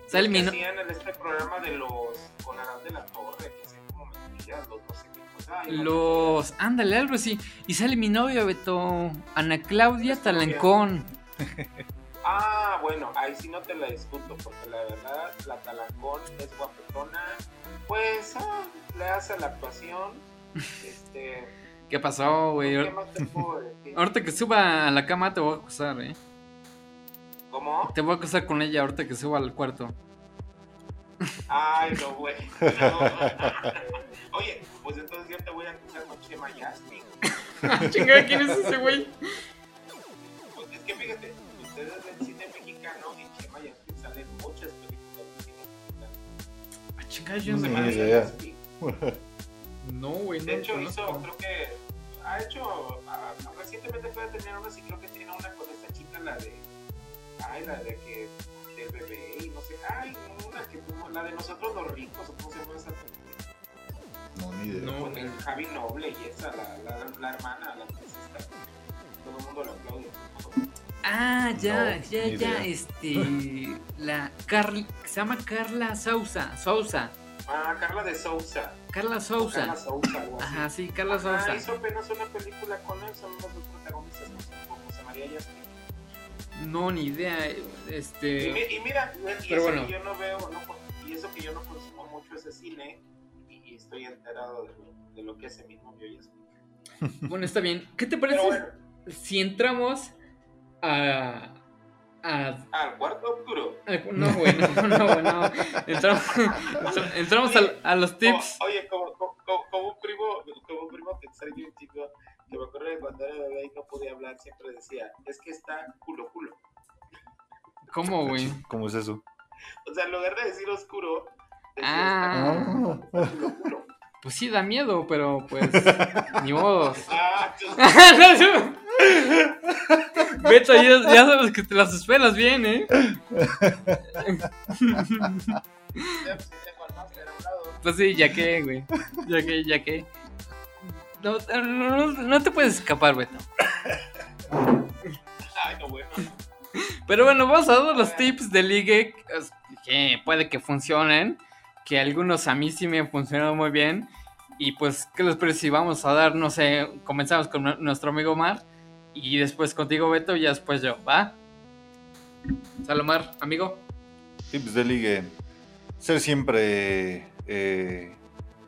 sale mi novia. en este programa de los con Arán de la Torre, que hacían como mentiras, los no sé qué Los. Ándale, algo así. Y sale mi novia, Beto. Ana Claudia Talancón. Ah, bueno, ahí sí no te la discuto, porque la verdad, la Talancón es guapetona. Pues, ah, le hace la actuación. Este ¿Qué pasó, güey? Ahorita que suba a la cama te voy a acusar, ¿eh? ¿Cómo? Te voy a acusar con ella ahorita que suba al cuarto. Ay, no, güey. Oye, pues entonces yo te voy a acusar con Chema Yasmin. Chingada, ¿quién es ese güey? Ah, chingada, yo no sé idea. No, güey. De hecho, hizo, creo que ha hecho, recientemente fue a tener una, sí creo que tiene una con esta chica, la de, ay, la de que, del bebé y no sé, ay, una que tuvo, la de nosotros los ricos, o cómo se llama esa No, ni idea. No, con el Javi Noble y esa, la, la, la hermana, la princesa, todo el mundo la aplaude. Ah, ya, ya, ya, este, la Carl, se llama Carla Sousa, Sousa. Ah, Carla de Sousa. Carla Sousa. Carla Sousa, algo así. Ajá, sí, Carla Ah, Sousa. hizo apenas una película con él, son los dos protagonistas, no sé cómo se María Yasmin. No, ni idea. Y, Este. mi- y mira, y Pero eso bueno. que yo no veo, no, y eso que yo no consumo mucho ese cine, y, y estoy enterado de lo, de lo que hace mi novio Yasmin. Bueno, está bien. ¿Qué te parece bueno, si entramos a. a al cuarto oscuro. a- no, güey, no, no, güey, no. Entramos, entramos al- a, los tips. Como- oye, como, como, como- como un primo, como un primo que extraño un chico, que me acuerdo de cuando era bebé y no podía hablar, siempre decía, es que está culo culo. ¿Cómo, güey? ¿Cómo es eso? O sea, en lugar de decir oscuro, decía, Ah. está culo culo. Pues sí, da miedo, pero pues. ni modo. Ah, Beto, ya, ya sabes que te las esperas bien, ¿eh? pues, sí, ya que, güey. Ya que, ya que. No, no, no- no te puedes escapar, Beto. Ay, no, bueno. Pero bueno, vamos a dar los tips de ligue que puede que funcionen. Que algunos a mí sí me han funcionado muy bien. Y pues, ¿qué les parece si vamos a dar, no sé, comenzamos con nu- nuestro amigo Omar. Y después contigo, Beto, y después yo, ¿va? Salomar, amigo. Tips de ligue. Ser siempre, eh,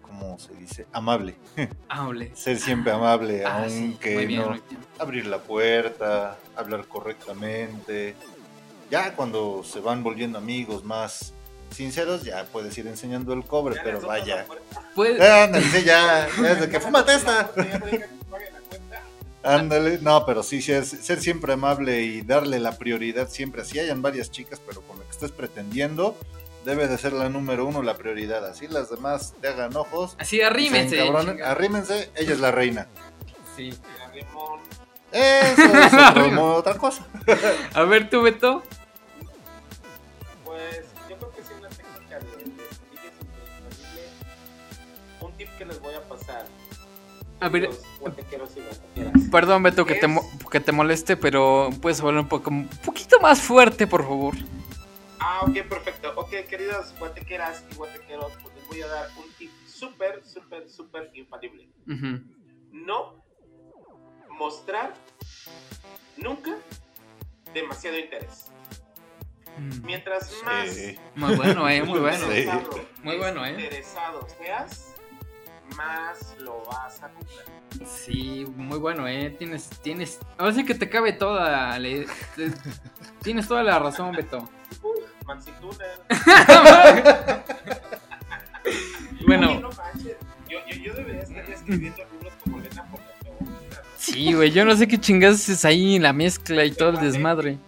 ¿cómo se dice? Amable. Hable. Ser siempre amable, Ah, aunque bien, no abrir la puerta, hablar correctamente. Ya cuando se van volviendo amigos más sinceros, ya puedes ir enseñando el cobre, Ya pero vaya. Eh, Ándale, sí, ya, desde que fúmate esta. Ándale, no, pero sí, ser, ser siempre amable y darle la prioridad siempre. Así hayan varias chicas, pero con la que estés pretendiendo, debe de ser la número uno la prioridad. Así las demás te hagan ojos. Así arrímense. arrímense, ella es la reina. Sí. Eso es otro- otra cosa. A ver, tú, Beto. A ver. Perdón, Beto, que te, que te moleste, pero puedes hablar un poco, un poquito más fuerte, por favor. Ah, ok, perfecto. Ok, queridas guatequeras y guatequeros, pues les voy a dar un tip súper, súper, súper infalible. No mostrar nunca demasiado interés. Mm. Mientras más Sí. Muy bueno, eh, muy bueno. Sí. interesado, Muy bueno, ¿eh? interesado seas, más lo vas a comprar. Sí, muy bueno, eh. Tienes, tienes. Ahora sí que te cabe toda. le- tienes toda la razón, Beto. Tuner. Bueno. Oye, no. Yo, yo, yo debería estar escribiendo libros como Lena. Sí, güey, yo no sé qué chingados es ahí la mezcla y todo el desmadre.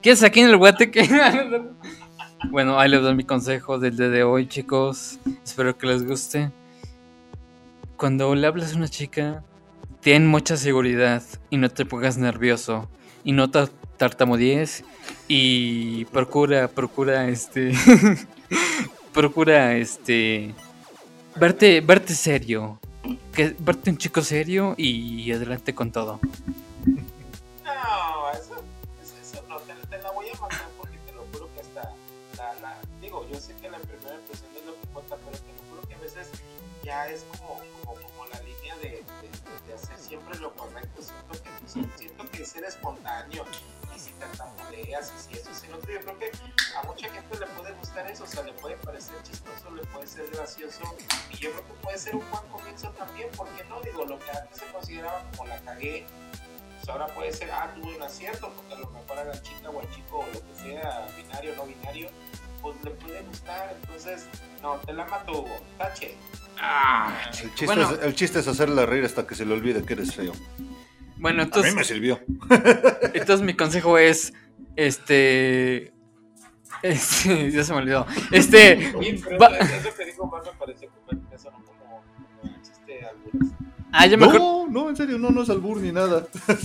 ¿Qué es aquí en el guateque? bueno, ahí les doy mi consejo del día de hoy, chicos. Espero que les guste. Cuando le hablas a una chica, ten mucha seguridad y no te pongas nervioso. Y no ta- tartamudees y procura, procura, este... procura, este... Verte, verte serio. Que, verte un chico serio y adelante con todo. Eso, o sea, le puede parecer chistoso, le puede ser gracioso y yo creo que puede ser un buen comienzo también, porque no, digo, lo que antes se consideraba como la cagué, pues ahora puede ser, ah, tuve un acierto, porque a lo mejor a la chica o al chico o lo que sea, binario o no binario, pues le puede gustar. Entonces, no, te la mato, Hugo. Tache. Ah, El chiste, Bueno. es, el chiste es hacerla reír hasta que se le olvide que eres feo. Bueno, A mí entonces, me sirvió. entonces mi consejo es, este, este, ya se me olvidó, este, Va- eso, que digo más me parece como, como, un chiste algunas. ah, ya me, No, no, en serio, no, no es albur ni nada. No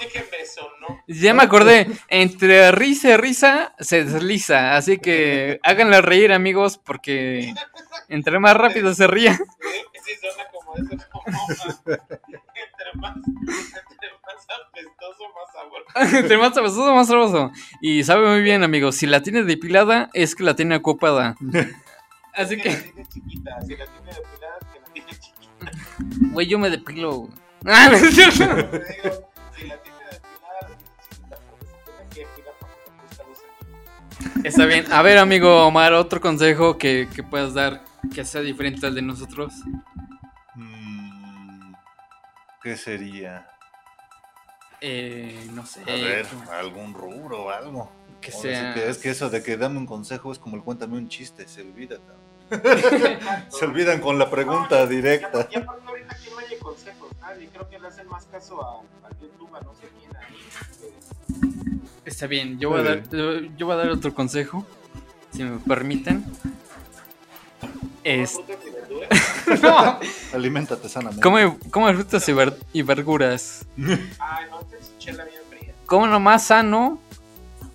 dije beso, ¿no? ya me acordé, entre risa y risa se desliza, así que háganla reír amigos, porque entre más rápido se ría, Sí, suena como eso, como entre más, entre más apestoso, más sabor. entre más sabroso, más sabroso, y sabe muy bien amigos, si la tiene depilada es que la tiene ocupada, Así que que, la tiene chiquita, si la tiene depilada, que la tiene chiquita. güey, yo me depilo, güey. Ah, no es cierto. Te si la tiene depilada, la tiene chiquita, porque se tiene que depilar para que no crezca los centímetros. Está bien. A ver, amigo Omar, otro consejo que, que puedas dar que sea diferente al de nosotros. Mm, ¿Qué sería? Eh, no sé. A ver, algún rubro o algo. que sí sea. que es que eso de que dame un consejo es como el cuéntame un chiste, se olvida. Se olvidan con la pregunta directa. Y aparte ahorita que no hay consejos, nadie. Creo que le hacen más caso a, a YouTube, a no sé quién. Está bien. Yo voy, a dar, yo voy a dar otro consejo, si me permiten. Es. No. Aliméntate sanamente. Come, come frutas y, ver- y verduras. Ay, no, te su chela bien fría. Come lo más sano.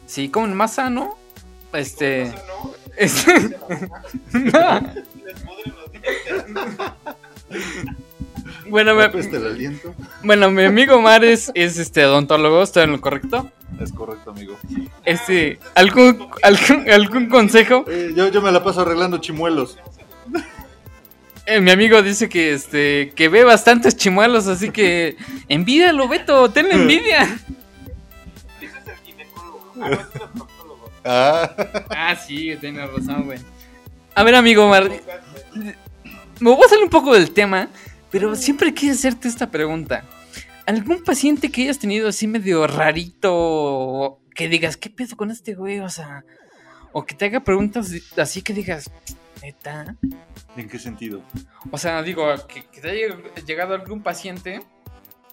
Sí, come lo más sano. Este. Este- bueno, me- ¿Apesta el aliento? bueno, mi amigo Omar es, es este odontólogo, ¿estoy en lo correcto? Es correcto, amigo. Este, ¿algún, algún, algún consejo? Eh, yo, yo me la paso arreglando chimuelos. Eh, mi amigo dice que este que ve bastantes chimuelos, así que envídialo, Beto, tenle envidia. Ese es el ginecólogo. Ah, es el proctólogo. Ah, Ah, sí, tienes razón, güey. A ver, amigo Omar, me voy a salir un poco del tema, pero siempre quise hacerte esta pregunta. ¿Algún paciente que hayas tenido así medio rarito, que digas, ¿qué pedo con este güey? O sea, o que te haga preguntas así que digas, neta. ¿en qué sentido? O sea, digo, que, que te haya llegado algún paciente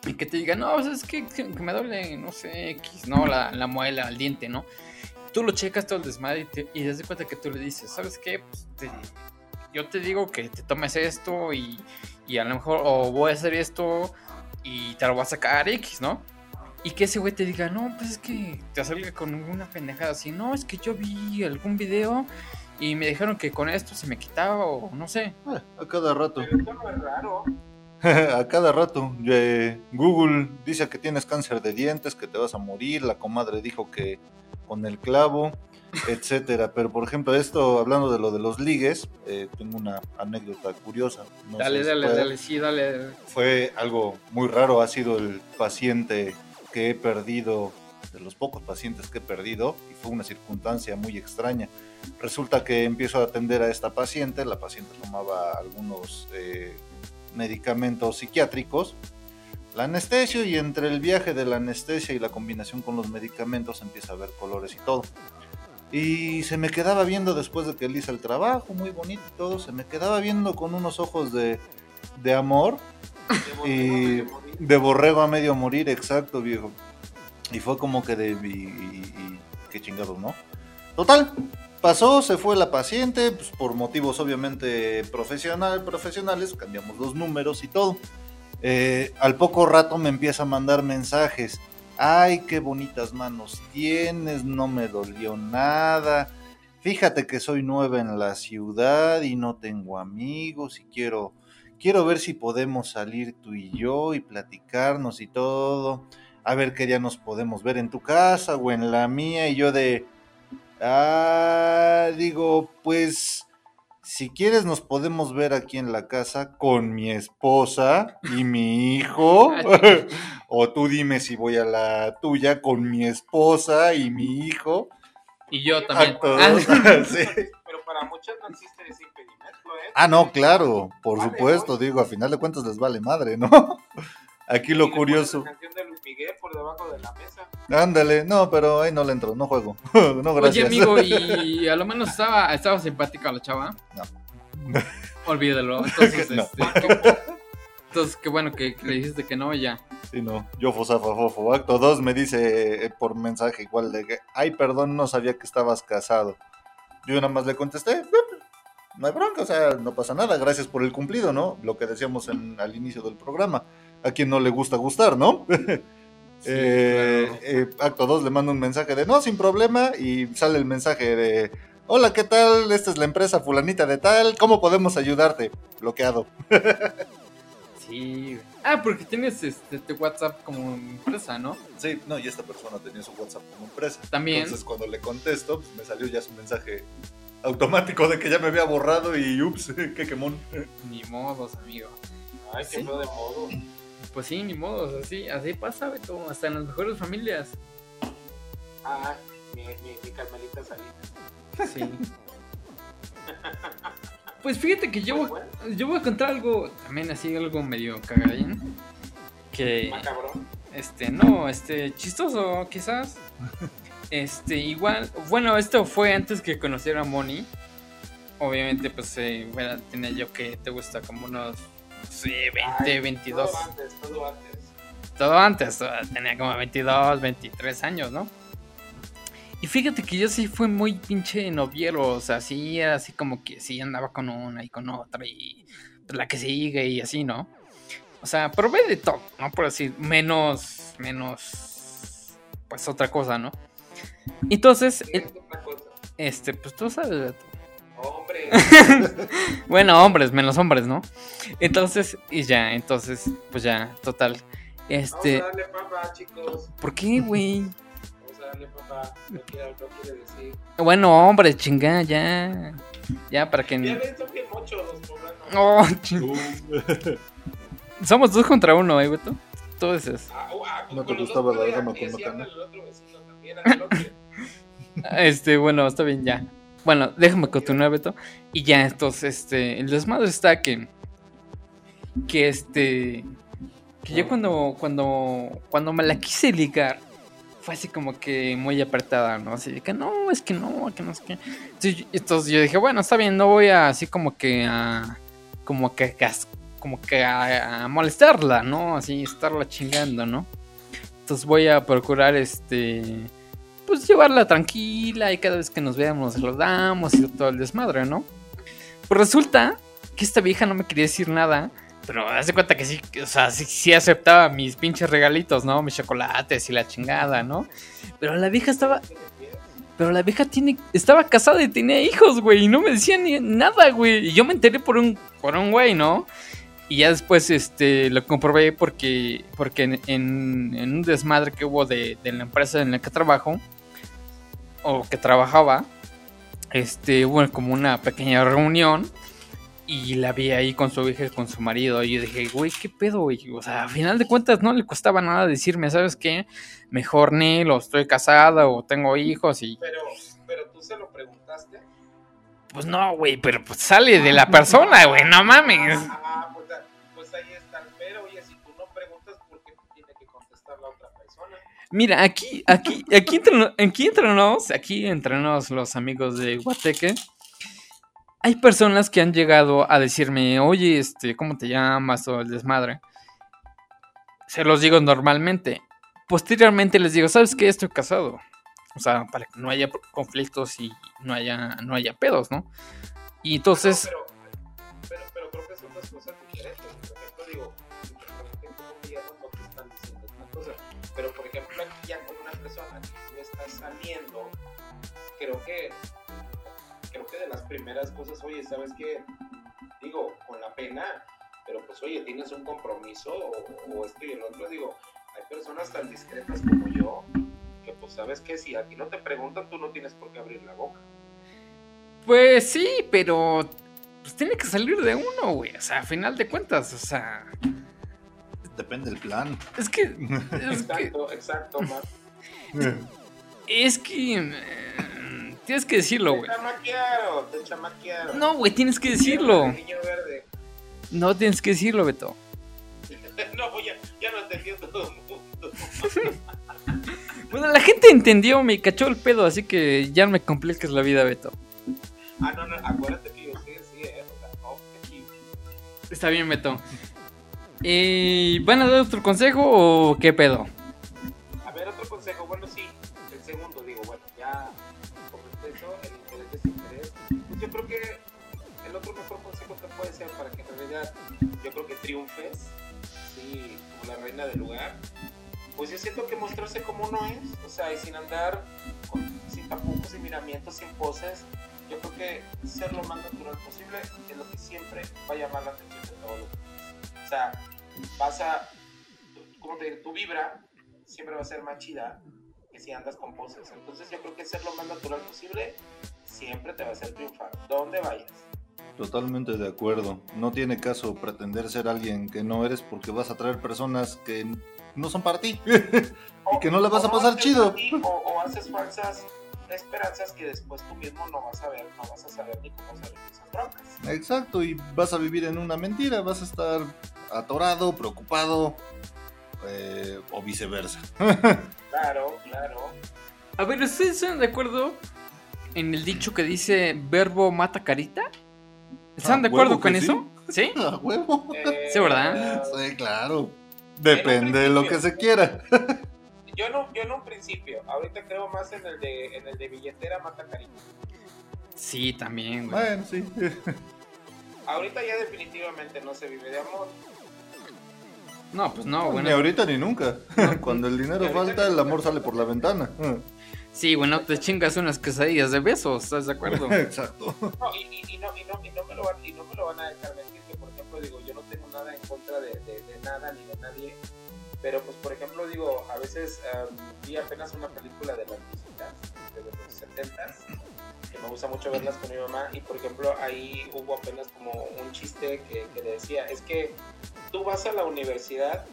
y que te diga, no, o sea, es que, que me duele, no sé, X, no, la, la muela, el diente, ¿no? Tú lo checas todo el desmadre y te, y te das cuenta que tú le dices, ¿sabes qué? Pues te- yo te digo que te tomes esto y, y a lo mejor, o voy a hacer esto y te lo voy a sacar X, ¿no? Y que ese güey te diga, no, pues es que te salga con una pendejada así, no, es que yo vi algún video y me dijeron que con esto se me quitaba o no sé. Ah, a cada rato. Pero esto no es raro. a cada rato. Eh, Google dice que tienes cáncer de dientes, que te vas a morir. La comadre dijo que con el clavo, etcétera. Pero por ejemplo, esto, hablando de lo de los ligues, eh, tengo una anécdota curiosa. No Dale, si dale, dale, sí, dale. Fue algo muy raro. Ha sido el paciente que he perdido, de los pocos pacientes que he perdido, y fue una circunstancia muy extraña. Resulta que empiezo a atender a esta paciente. La paciente tomaba algunos eh, medicamentos psiquiátricos. La anestesio y entre el viaje de la anestesia y la combinación con los medicamentos empieza a ver colores y todo. Y se me quedaba viendo después de que él hizo el trabajo, muy bonito y todo, se me quedaba viendo con unos ojos de, de amor y de borrego a medio morir, exacto, viejo. Y fue como que de. Y, y- y qué chingados, ¿no? Total, pasó, se fue la paciente, pues, por motivos obviamente profesional, profesionales, cambiamos los números y todo. Eh, al poco rato me empieza a mandar mensajes. Ay, qué bonitas manos tienes, no me dolió nada. Fíjate que soy nueva en la ciudad y no tengo amigos y quiero quiero ver si podemos salir tú y yo y platicarnos y todo. A ver qué día nos podemos ver en tu casa o en la mía. Y yo de... Ah, digo, pues... Si quieres nos podemos ver aquí en la casa con mi esposa y mi hijo. o tú dime si voy a la tuya con mi esposa y mi hijo. Y yo también. Ah. Sí. Pero para muchos no existe ese impedimento, ¿eh? Ah, no, claro, por Vale, supuesto, voy. digo, a final de cuentas les vale madre, ¿no? Aquí lo curioso. La canción de Luis Miguel por debajo de la mesa. Ándale, no, pero ahí no le entro, no juego. no, Oye, gracias. amigo, y a lo menos estaba, estaba simpática la chava. No. Olvídalo. Entonces, No. este, qué- entonces, qué bueno que, que le dijiste que no, y ya. Sí, no, yo fosafa fofo. Acto 2 me dice eh, por mensaje igual de que, ay, perdón, no sabía que estabas casado. Yo nada más le contesté, "No, no hay bronca, o sea, no pasa nada, gracias por el cumplido, ¿no? Lo que decíamos en- al inicio del programa. A quien no le gusta gustar, ¿no? Sí, Eh, claro. eh, acto 2 le mando un mensaje de no, sin problema, y sale el mensaje de hola, ¿qué tal? Esta es la empresa fulanita de tal, ¿cómo podemos ayudarte? Bloqueado. Sí. Ah, porque tienes este, WhatsApp como empresa, ¿no? Sí, no, y esta persona tenía su WhatsApp como empresa. También. Entonces cuando le contesto, pues me salió ya su mensaje automático de que ya me había borrado y ups, qué quemón. Ni modos, amigo. Ay, qué Sí. de modo. Pues sí, ni modos, así, así pasa, Beto, hasta en las mejores familias. Ah, mi, mi, mi Carmelita Salinas. Sí. Pues fíjate que yo, Pues voy- bueno, yo voy a contar algo, también así, algo medio cagadín. Que, macabrón. este, no, este, chistoso, quizás. Este, igual, bueno, esto fue antes que conociera a Moni. Obviamente, pues, eh, bueno, tenía yo que te gusta como unos, sí, 20, Ay, 22. Todo antes, todo antes. Todo antes, tenía como 22, 23 años, ¿no? Y fíjate que yo sí fui muy pinche noviero, o sea, sí era así como que sí andaba con una y con otra y pues, la que sigue y así, ¿no? O sea, probé de todo, ¿no? Por decir, menos, menos, pues otra cosa, ¿no? Entonces, este, pues tú sabes. Hombre, Bueno, hombres, menos hombres, ¿no? Entonces, y ya, entonces, pues ya, total. Este, vamos a darle papá, chicos. ¿por qué, güey? Vamos a darle papá. No quiere, no quiere decir. Bueno, hombre, chinga, ya. Ya, para que. Ya ven, son bien muchos los poblanos. Oh, ching- Somos dos contra uno, ¿eh, Beto? Tú dices. Ah, oh, ah, ¿No te gustaba la y con macana? Este, bueno, está bien, ya. Bueno, déjame continuar, Beto. Y ya, entonces, este. El desmadre está que. Que este. Que yo cuando. Cuando. Cuando me la quise ligar. Fue así como que muy apretada, ¿no? Así de que no, es que no, que no es que. Entonces, yo- dije, bueno, está bien, no voy a así como que a. Como que cas- como que a, a molestarla, ¿no? Así estarla chingando, ¿no? Entonces voy a procurar este. Pues llevarla tranquila y cada vez que nos veamos nos saludamos y todo el desmadre, ¿no? Pues resulta que esta vieja no me quería decir nada. Pero hace cuenta que sí, o sea, sí, aceptaba mis pinches regalitos, ¿no? Mis chocolates y la chingada, ¿no? Pero la vieja estaba, pero la vieja tiene, estaba casada y tenía hijos, güey, y no me decía nada, güey. Y yo me enteré por un, por un güey, ¿no? Y ya después, este, lo comprobé porque, porque en- en un desmadre que hubo de, de la empresa en la que trabajo, o que trabajaba, este, hubo como una pequeña reunión y la vi ahí con su hija y con su marido. Y yo dije, güey, ¿qué pedo, güey? O sea, a final de cuentas no le costaba nada decirme, ¿sabes qué? Mejor ni, o estoy casada o tengo hijos y Pero, pero tú se lo preguntaste. pues no, güey, pero pues sale de la persona, güey, no mames. Mira, aquí, aquí, aquí entre, aquí entre nos, aquí los amigos de Guateque, hay personas que han llegado a decirme, oye, este, ¿cómo te llamas? O el desmadre. Se los digo normalmente. Posteriormente les digo, ¿sabes qué? Estoy casado. O sea, para que no haya conflictos y no haya, no haya pedos, ¿no? Y entonces, creo que, creo que de las primeras cosas, oye, ¿sabes qué? Digo, con la pena, pero pues, oye, tienes un compromiso o, o esto y el otro. Digo, hay personas tan discretas como yo que, pues, ¿sabes qué? Si a ti no te preguntan, tú no tienes por qué abrir la boca. pues sí, pero pues tiene que salir de uno, güey. O sea, a final de cuentas, o sea, Depende del plan. es que, es que, Exacto, exacto, Mar. es que, mm, tienes que decirlo, Te güey. chamaquearon, te chamaquearon. No, güey, tienes que decirlo. Niño verde. No tienes que decirlo, Beto. No, ya, ya lo entendió todo el mundo. Bueno, la gente entendió, me cachó el pedo, así que ya no me compliques la vida, Beto. Ah, no, no, acuérdate que yo sí, sí, eh, o sea, objetivo. Está bien, Beto. ¿Y van a dar otro consejo o qué pedo? Yo creo que triunfes, como la reina del lugar, pues yo siento que mostrarse como uno es, o sea, y sin andar sin tapujos, sin miramientos, sin poses, yo creo que ser lo más natural posible es lo que siempre va a llamar la atención de todos los demás. O sea, vas a, como te digo, tu vibra siempre va a ser más chida que si andas con poses. Entonces yo creo que ser lo más natural posible siempre te va a hacer triunfar, donde vayas. Totalmente de acuerdo. No tiene caso pretender ser alguien que no eres porque vas a traer personas que no son para ti y que no le vas a pasar chido. o, o, haces falsas esperanzas que después tú mismo no vas a ver, no vas a saber ni cómo salir de esas broncas. Exacto, y vas a vivir en una mentira, vas a estar atorado, preocupado eh, o viceversa. claro, claro. A ver, ¿ustedes están de acuerdo en el dicho que dice verbo mata carita? ¿Están de acuerdo con eso? ¿Sí? A huevo. Eh, sí, ¿verdad? Sí, claro. Depende de lo que se quiera. Yo no, yo en un principio, ahorita creo más en el de, en el de billetera mata carita. Sí, también, güey. Bueno, sí. ahorita ya definitivamente no se vive de amor. No, pues no, bueno. Ni ahorita ni nunca. Cuando el dinero falta, el amor sale por la ventana. Sí, bueno, te chingas unas quesadillas de besos, ¿estás de acuerdo? Exacto. No, y, y, no, y, no, y, no, me lo van, y no me lo van a dejar mentir, que por ejemplo digo, yo no tengo nada en contra de, de, de nada ni de nadie, pero pues por ejemplo digo, a veces um, vi apenas una película de las visitas, de los 70 que me gusta mucho verlas con mi mamá, y por ejemplo ahí hubo apenas como un chiste que, que decía, es que tú vas a la universidad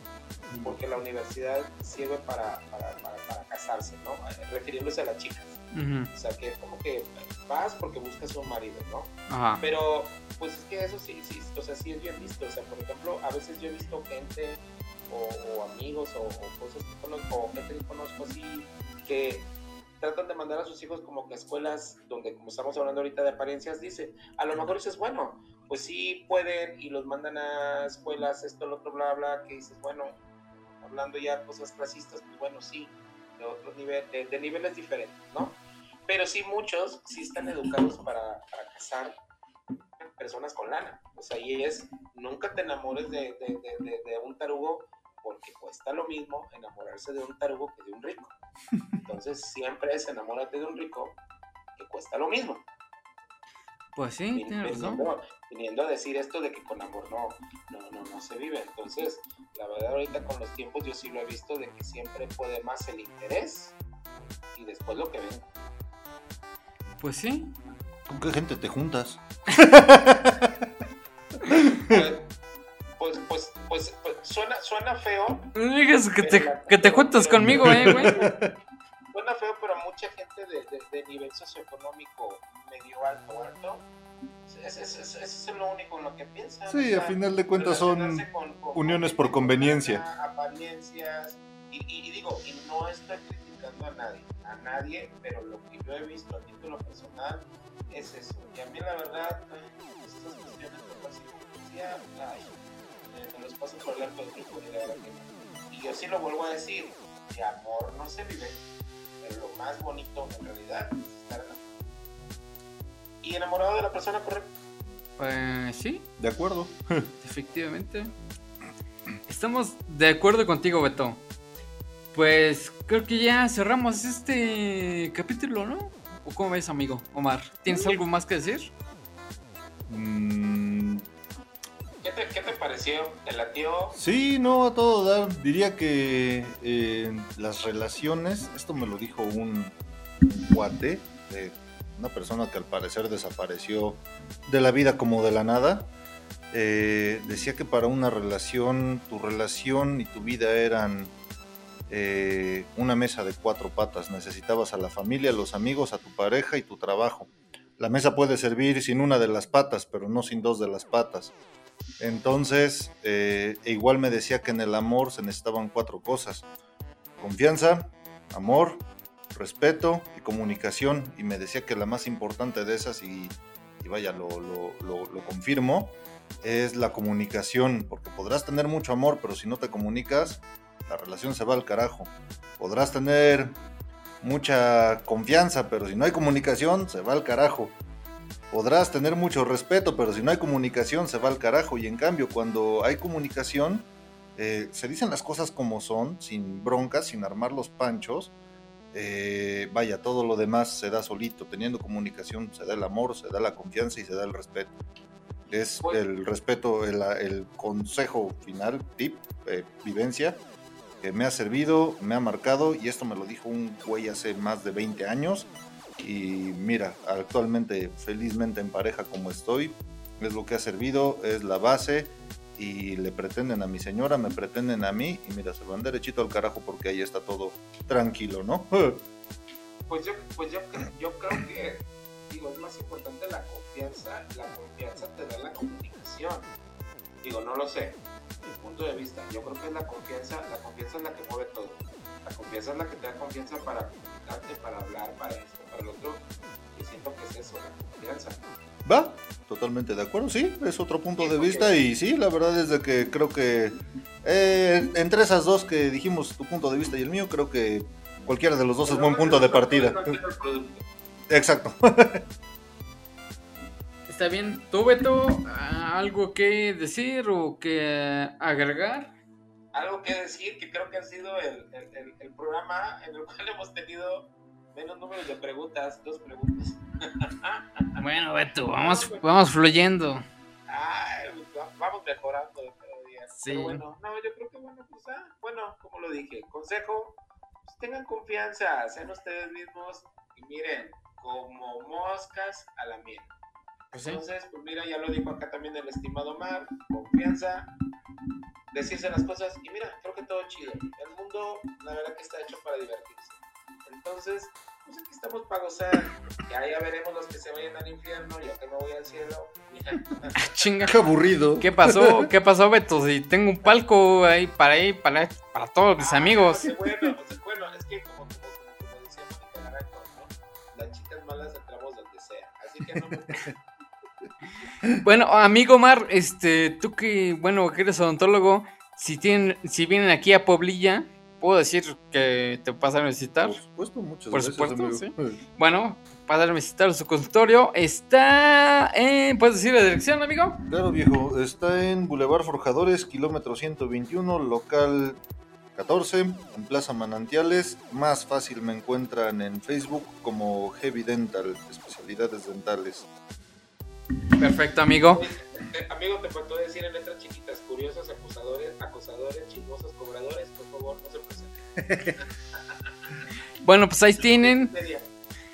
porque la universidad sirve para, para, para, casarse, ¿no? Refiriéndose a las chicas. O sea, que como que vas porque buscas un marido, ¿no? Ajá. Pero, pues es que eso sí, sí, o sea, sí es bien visto. O sea, por ejemplo, a veces yo he visto gente o, amigos o, cosas que conozco, o gente que conozco así, que tratan de mandar a sus hijos como que a escuelas donde, como estamos hablando ahorita de apariencias, dice, a lo mejor dices, bueno, pues sí pueden y los mandan a escuelas, esto, lo otro, bla, bla, que dices, bueno, hablando ya cosas clasistas, pues bueno, sí, de otros niveles, de, niveles diferentes, ¿no? Pero sí muchos sí están educados para, casar personas con lana. Sea, y es, nunca te enamores de, de, un tarugo porque cuesta lo mismo enamorarse de un tarugo que de un rico. Entonces siempre es enamórate de un rico que cuesta lo mismo. Pues sí, razón. Viniendo a decir esto de que con amor no, no, no, no se vive. Entonces, la verdad ahorita con los tiempos yo sí lo he visto de que siempre puede más el interés y después lo que ven. Pues sí. ¿Con qué gente te juntas? suena, suena feo. No digas que te, que te juntas conmigo, eh, güey. Suena feo, pero mucha gente de, de, de nivel socioeconómico medio alto, alto, eso es, es, es, lo único en lo que piensan. Sí, a final de cuentas son uniones por conveniencia. Apariencias, y, y, digo, y no estoy criticando a nadie, a nadie, pero lo que yo he visto a título personal es eso. Y a mí la verdad, estas cuestiones de ay, me los paso por el del grupo y la verdad que Y yo sí lo vuelvo a decir, de amor no se vive, pero lo más bonito en realidad es estar en y enamorado de la persona correcta. Pues sí. De acuerdo. Efectivamente. Estamos de acuerdo contigo, Beto. Pues creo que ya cerramos este capítulo, ¿no? ¿O cómo ves, amigo Omar? ¿Tienes algo más que decir? Mm. ¿Qué, te, ¿Qué, te, pareció? ¿Te latió? Sí, no, a todo dar. Diría que eh, las relaciones, esto me lo dijo un guate una persona que al parecer desapareció de la vida como de la nada, eh, decía que para una relación, tu relación y tu vida eran eh, una mesa de cuatro patas. Necesitabas a la familia, a los amigos, a tu pareja y tu trabajo. La mesa puede servir sin una de las patas, pero no sin dos de las patas. Entonces, eh, igual me decía que en el amor se necesitaban cuatro cosas. Confianza, amor, respeto y comunicación. Y me decía que la más importante de esas, y, vaya, lo, confirmo, es la comunicación, porque podrás tener mucho amor, pero si no te comunicas, la relación se va al carajo. Podrás tener mucha confianza, pero si no hay comunicación, se va al carajo. Podrás tener mucho respeto, pero si no hay comunicación, se va al carajo. Y en cambio, cuando hay comunicación, eh, se dicen las cosas como son, sin broncas, sin armar los panchos, eh, vaya, todo lo demás se da solito, teniendo comunicación se da el amor, se da la confianza y se da el respeto. Es el respeto, el, consejo final, tip, eh, vivencia, que me ha servido, me ha marcado, y esto me lo dijo un güey hace más de 20 años, Y mira, actualmente felizmente en pareja como estoy, es lo que ha servido, es la base y le pretenden a mi señora, me pretenden a mí y mira, se van derechito al carajo porque ahí está todo tranquilo, ¿no? Pues yo, pues yo, yo creo que, digo, es más importante la confianza, la confianza te da la comunicación. Digo, no lo sé, mi punto de vista, yo creo que es la confianza, la confianza es la que mueve todo. La confianza es la que te da confianza para comunicarte, para hablar, para esto, para lo otro. Y siento que es eso, la confianza. Va, totalmente de acuerdo, sí, es otro punto Sí, de vista y sí, la verdad es de que creo que eh, entre esas dos que dijimos, tu punto de vista y el mío, creo que cualquiera de los dos es buen punto de partida. Exacto. Está bien. ¿Tú, Beto, algo que decir o que agregar? Algo que decir, que creo que ha sido el, el, el- el programa en el cual hemos tenido menos números de preguntas, dos preguntas. Bueno, Beto, vamos, vamos fluyendo. Ay, va- vamos mejorando cada día. Sí. Pero bueno, no, yo creo que bueno, pues ah, bueno, como lo dije, consejo, pues, tengan confianza, sean ustedes mismos y miren, como moscas a la miel. Pues sí. Entonces, pues mira, ya lo dijo acá también el estimado Mar, confianza, decirse las cosas y mira, creo que todo chido. El mundo, la verdad que está hecho para divertirse. Entonces, pues aquí estamos para gozar. Ya, ya veremos los que se vayan al infierno, yo que me voy al cielo. Chinga. Qué aburrido. ¿Qué pasó? ¿Qué pasó, Beto? Si tengo un palco ahí para ahí, para, para todos mis Ah, amigos. pues, bueno, pues, bueno, es que como, como, como, como decía Mónica Naranjo, ¿no? Las chicas malas entramos donde sea. Así que no me Bueno, amigo Mar, este, tú que, bueno, que eres odontólogo, si tienen, si vienen aquí a Poblilla, puedo decir que te pasan a visitar. Por supuesto, muchas Por gracias, supuesto, amigo. Bueno, pasan a visitar su consultorio. Está en, ¿puedes decir la dirección, amigo? Claro, viejo, está en Boulevard Forjadores, kilómetro 121, local 14, en Plaza Manantiales. Más fácil me encuentran en Facebook como Heavy Dental, especialidades dentales. Perfecto, amigo. Amigo, te faltó decir en letras chiquitas, curiosos, acusadores, acosadores, chismosos, cobradores, por favor, no se presenten. Bueno, pues ahí tienen,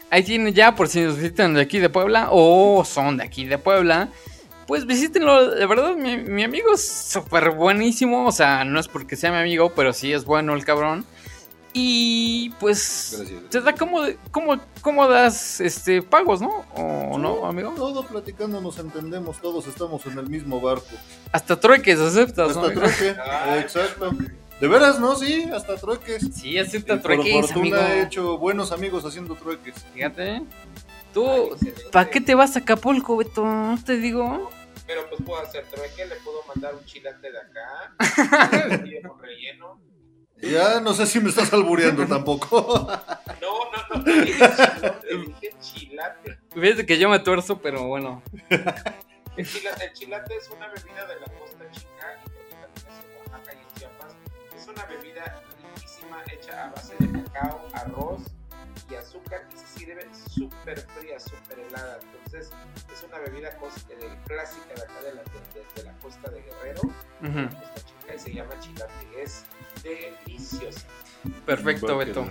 ahí tienen ya, por si nos visitan de aquí de Puebla o son de aquí de Puebla. Pues visítenlo, de verdad, mi, mi amigo es súper buenísimo. O sea, no es porque sea mi amigo, pero sí es bueno el cabrón. Y pues Gracias. te da como, como, cómodas este, pagos, ¿no? ¿O no, amigo? Todo platicando nos entendemos, todos estamos en el mismo barco. Hasta trueques aceptas, ¿no? Hasta trueque, Ay, exacto. De veras, ¿no? Sí, hasta trueques. Sí, Y acepta por trueques, fortuna amigo. he hecho buenos amigos haciendo trueques. Fíjate. Tú. ¿para qué te vas a Acapulco, Beto? No te digo. Pero pues puedo hacer trueque, le puedo mandar un chilate de acá, y con relleno. Ya no sé si me estás albureando tampoco. No, no, no, le dije chilate, le dije chilate. Fíjate que yo me tuerzo, pero bueno. El chilate, el chilate es una bebida de la costa chica y creo que también es en Oaxaca y en Chiapas. Es una bebida riquísima hecha a base de cacao, arroz y azúcar y se sirve súper fría, súper helada. Entonces es una bebida eh, clásica de acá de la, de- de la costa de Guerrero, Ujú. costa chica, y se llama chilate. Es deliciosa. Perfecto, que Beto.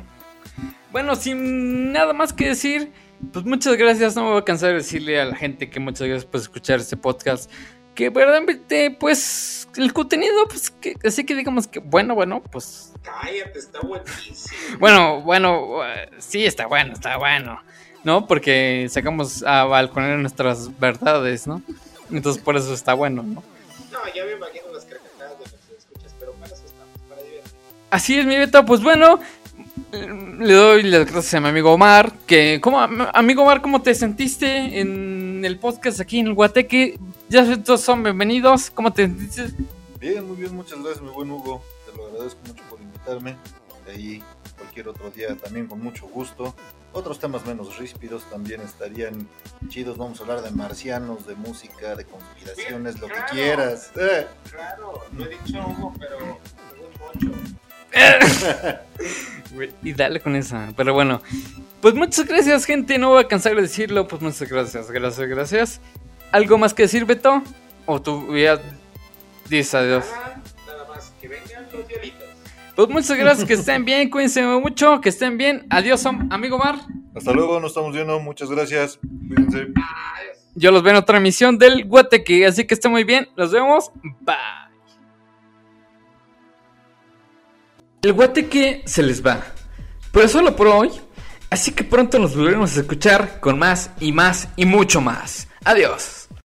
Bueno, sin nada más que decir, pues muchas gracias. No me voy a cansar de decirle a la gente que muchas gracias por escuchar este podcast. Que verdaderamente, pues, el contenido, pues, que, así que digamos que, bueno, bueno, pues, Cállate, está buenísimo. bueno, bueno, sí, está bueno, está bueno, ¿no? Porque sacamos a balconar nuestras verdades, ¿no? Entonces, por eso está bueno, ¿no? No, ya me imagino Así es, mi Beto. Pues bueno, le doy las gracias a mi amigo Omar. Que, ¿cómo, am- amigo Omar, ¿cómo te sentiste en el podcast aquí en el Guateque? Ya todos son bienvenidos. ¿Cómo te sentiste? Bien, muy bien, muchas gracias, mi buen Hugo. Te lo agradezco mucho por invitarme. De ahí, cualquier otro día, también con mucho gusto. Otros temas menos ríspidos también estarían chidos. Vamos a hablar de marcianos, de música, de conspiraciones, lo que quieras. Eh. Claro, no he dicho Hugo, pero. Y dale con esa. Pero bueno, pues muchas gracias, gente. No voy a cansar de decirlo. Pues muchas gracias, gracias, gracias. ¿Algo más que decir, Beto? ¿O tú ya dices adiós? Nada, nada más, que vengan los diablitos. Pues muchas gracias, que estén bien, cuídense mucho, que estén bien. Adiós, am- amigo Omar. Hasta luego, nos estamos viendo. Muchas gracias. Cuídense. Yo los veo en otra emisión del Guateque, así que esté muy bien. Nos vemos. Bye. El Guateque se les va. Pero solo por hoy. Así que pronto nos volveremos a escuchar con más y más y mucho más. Adiós.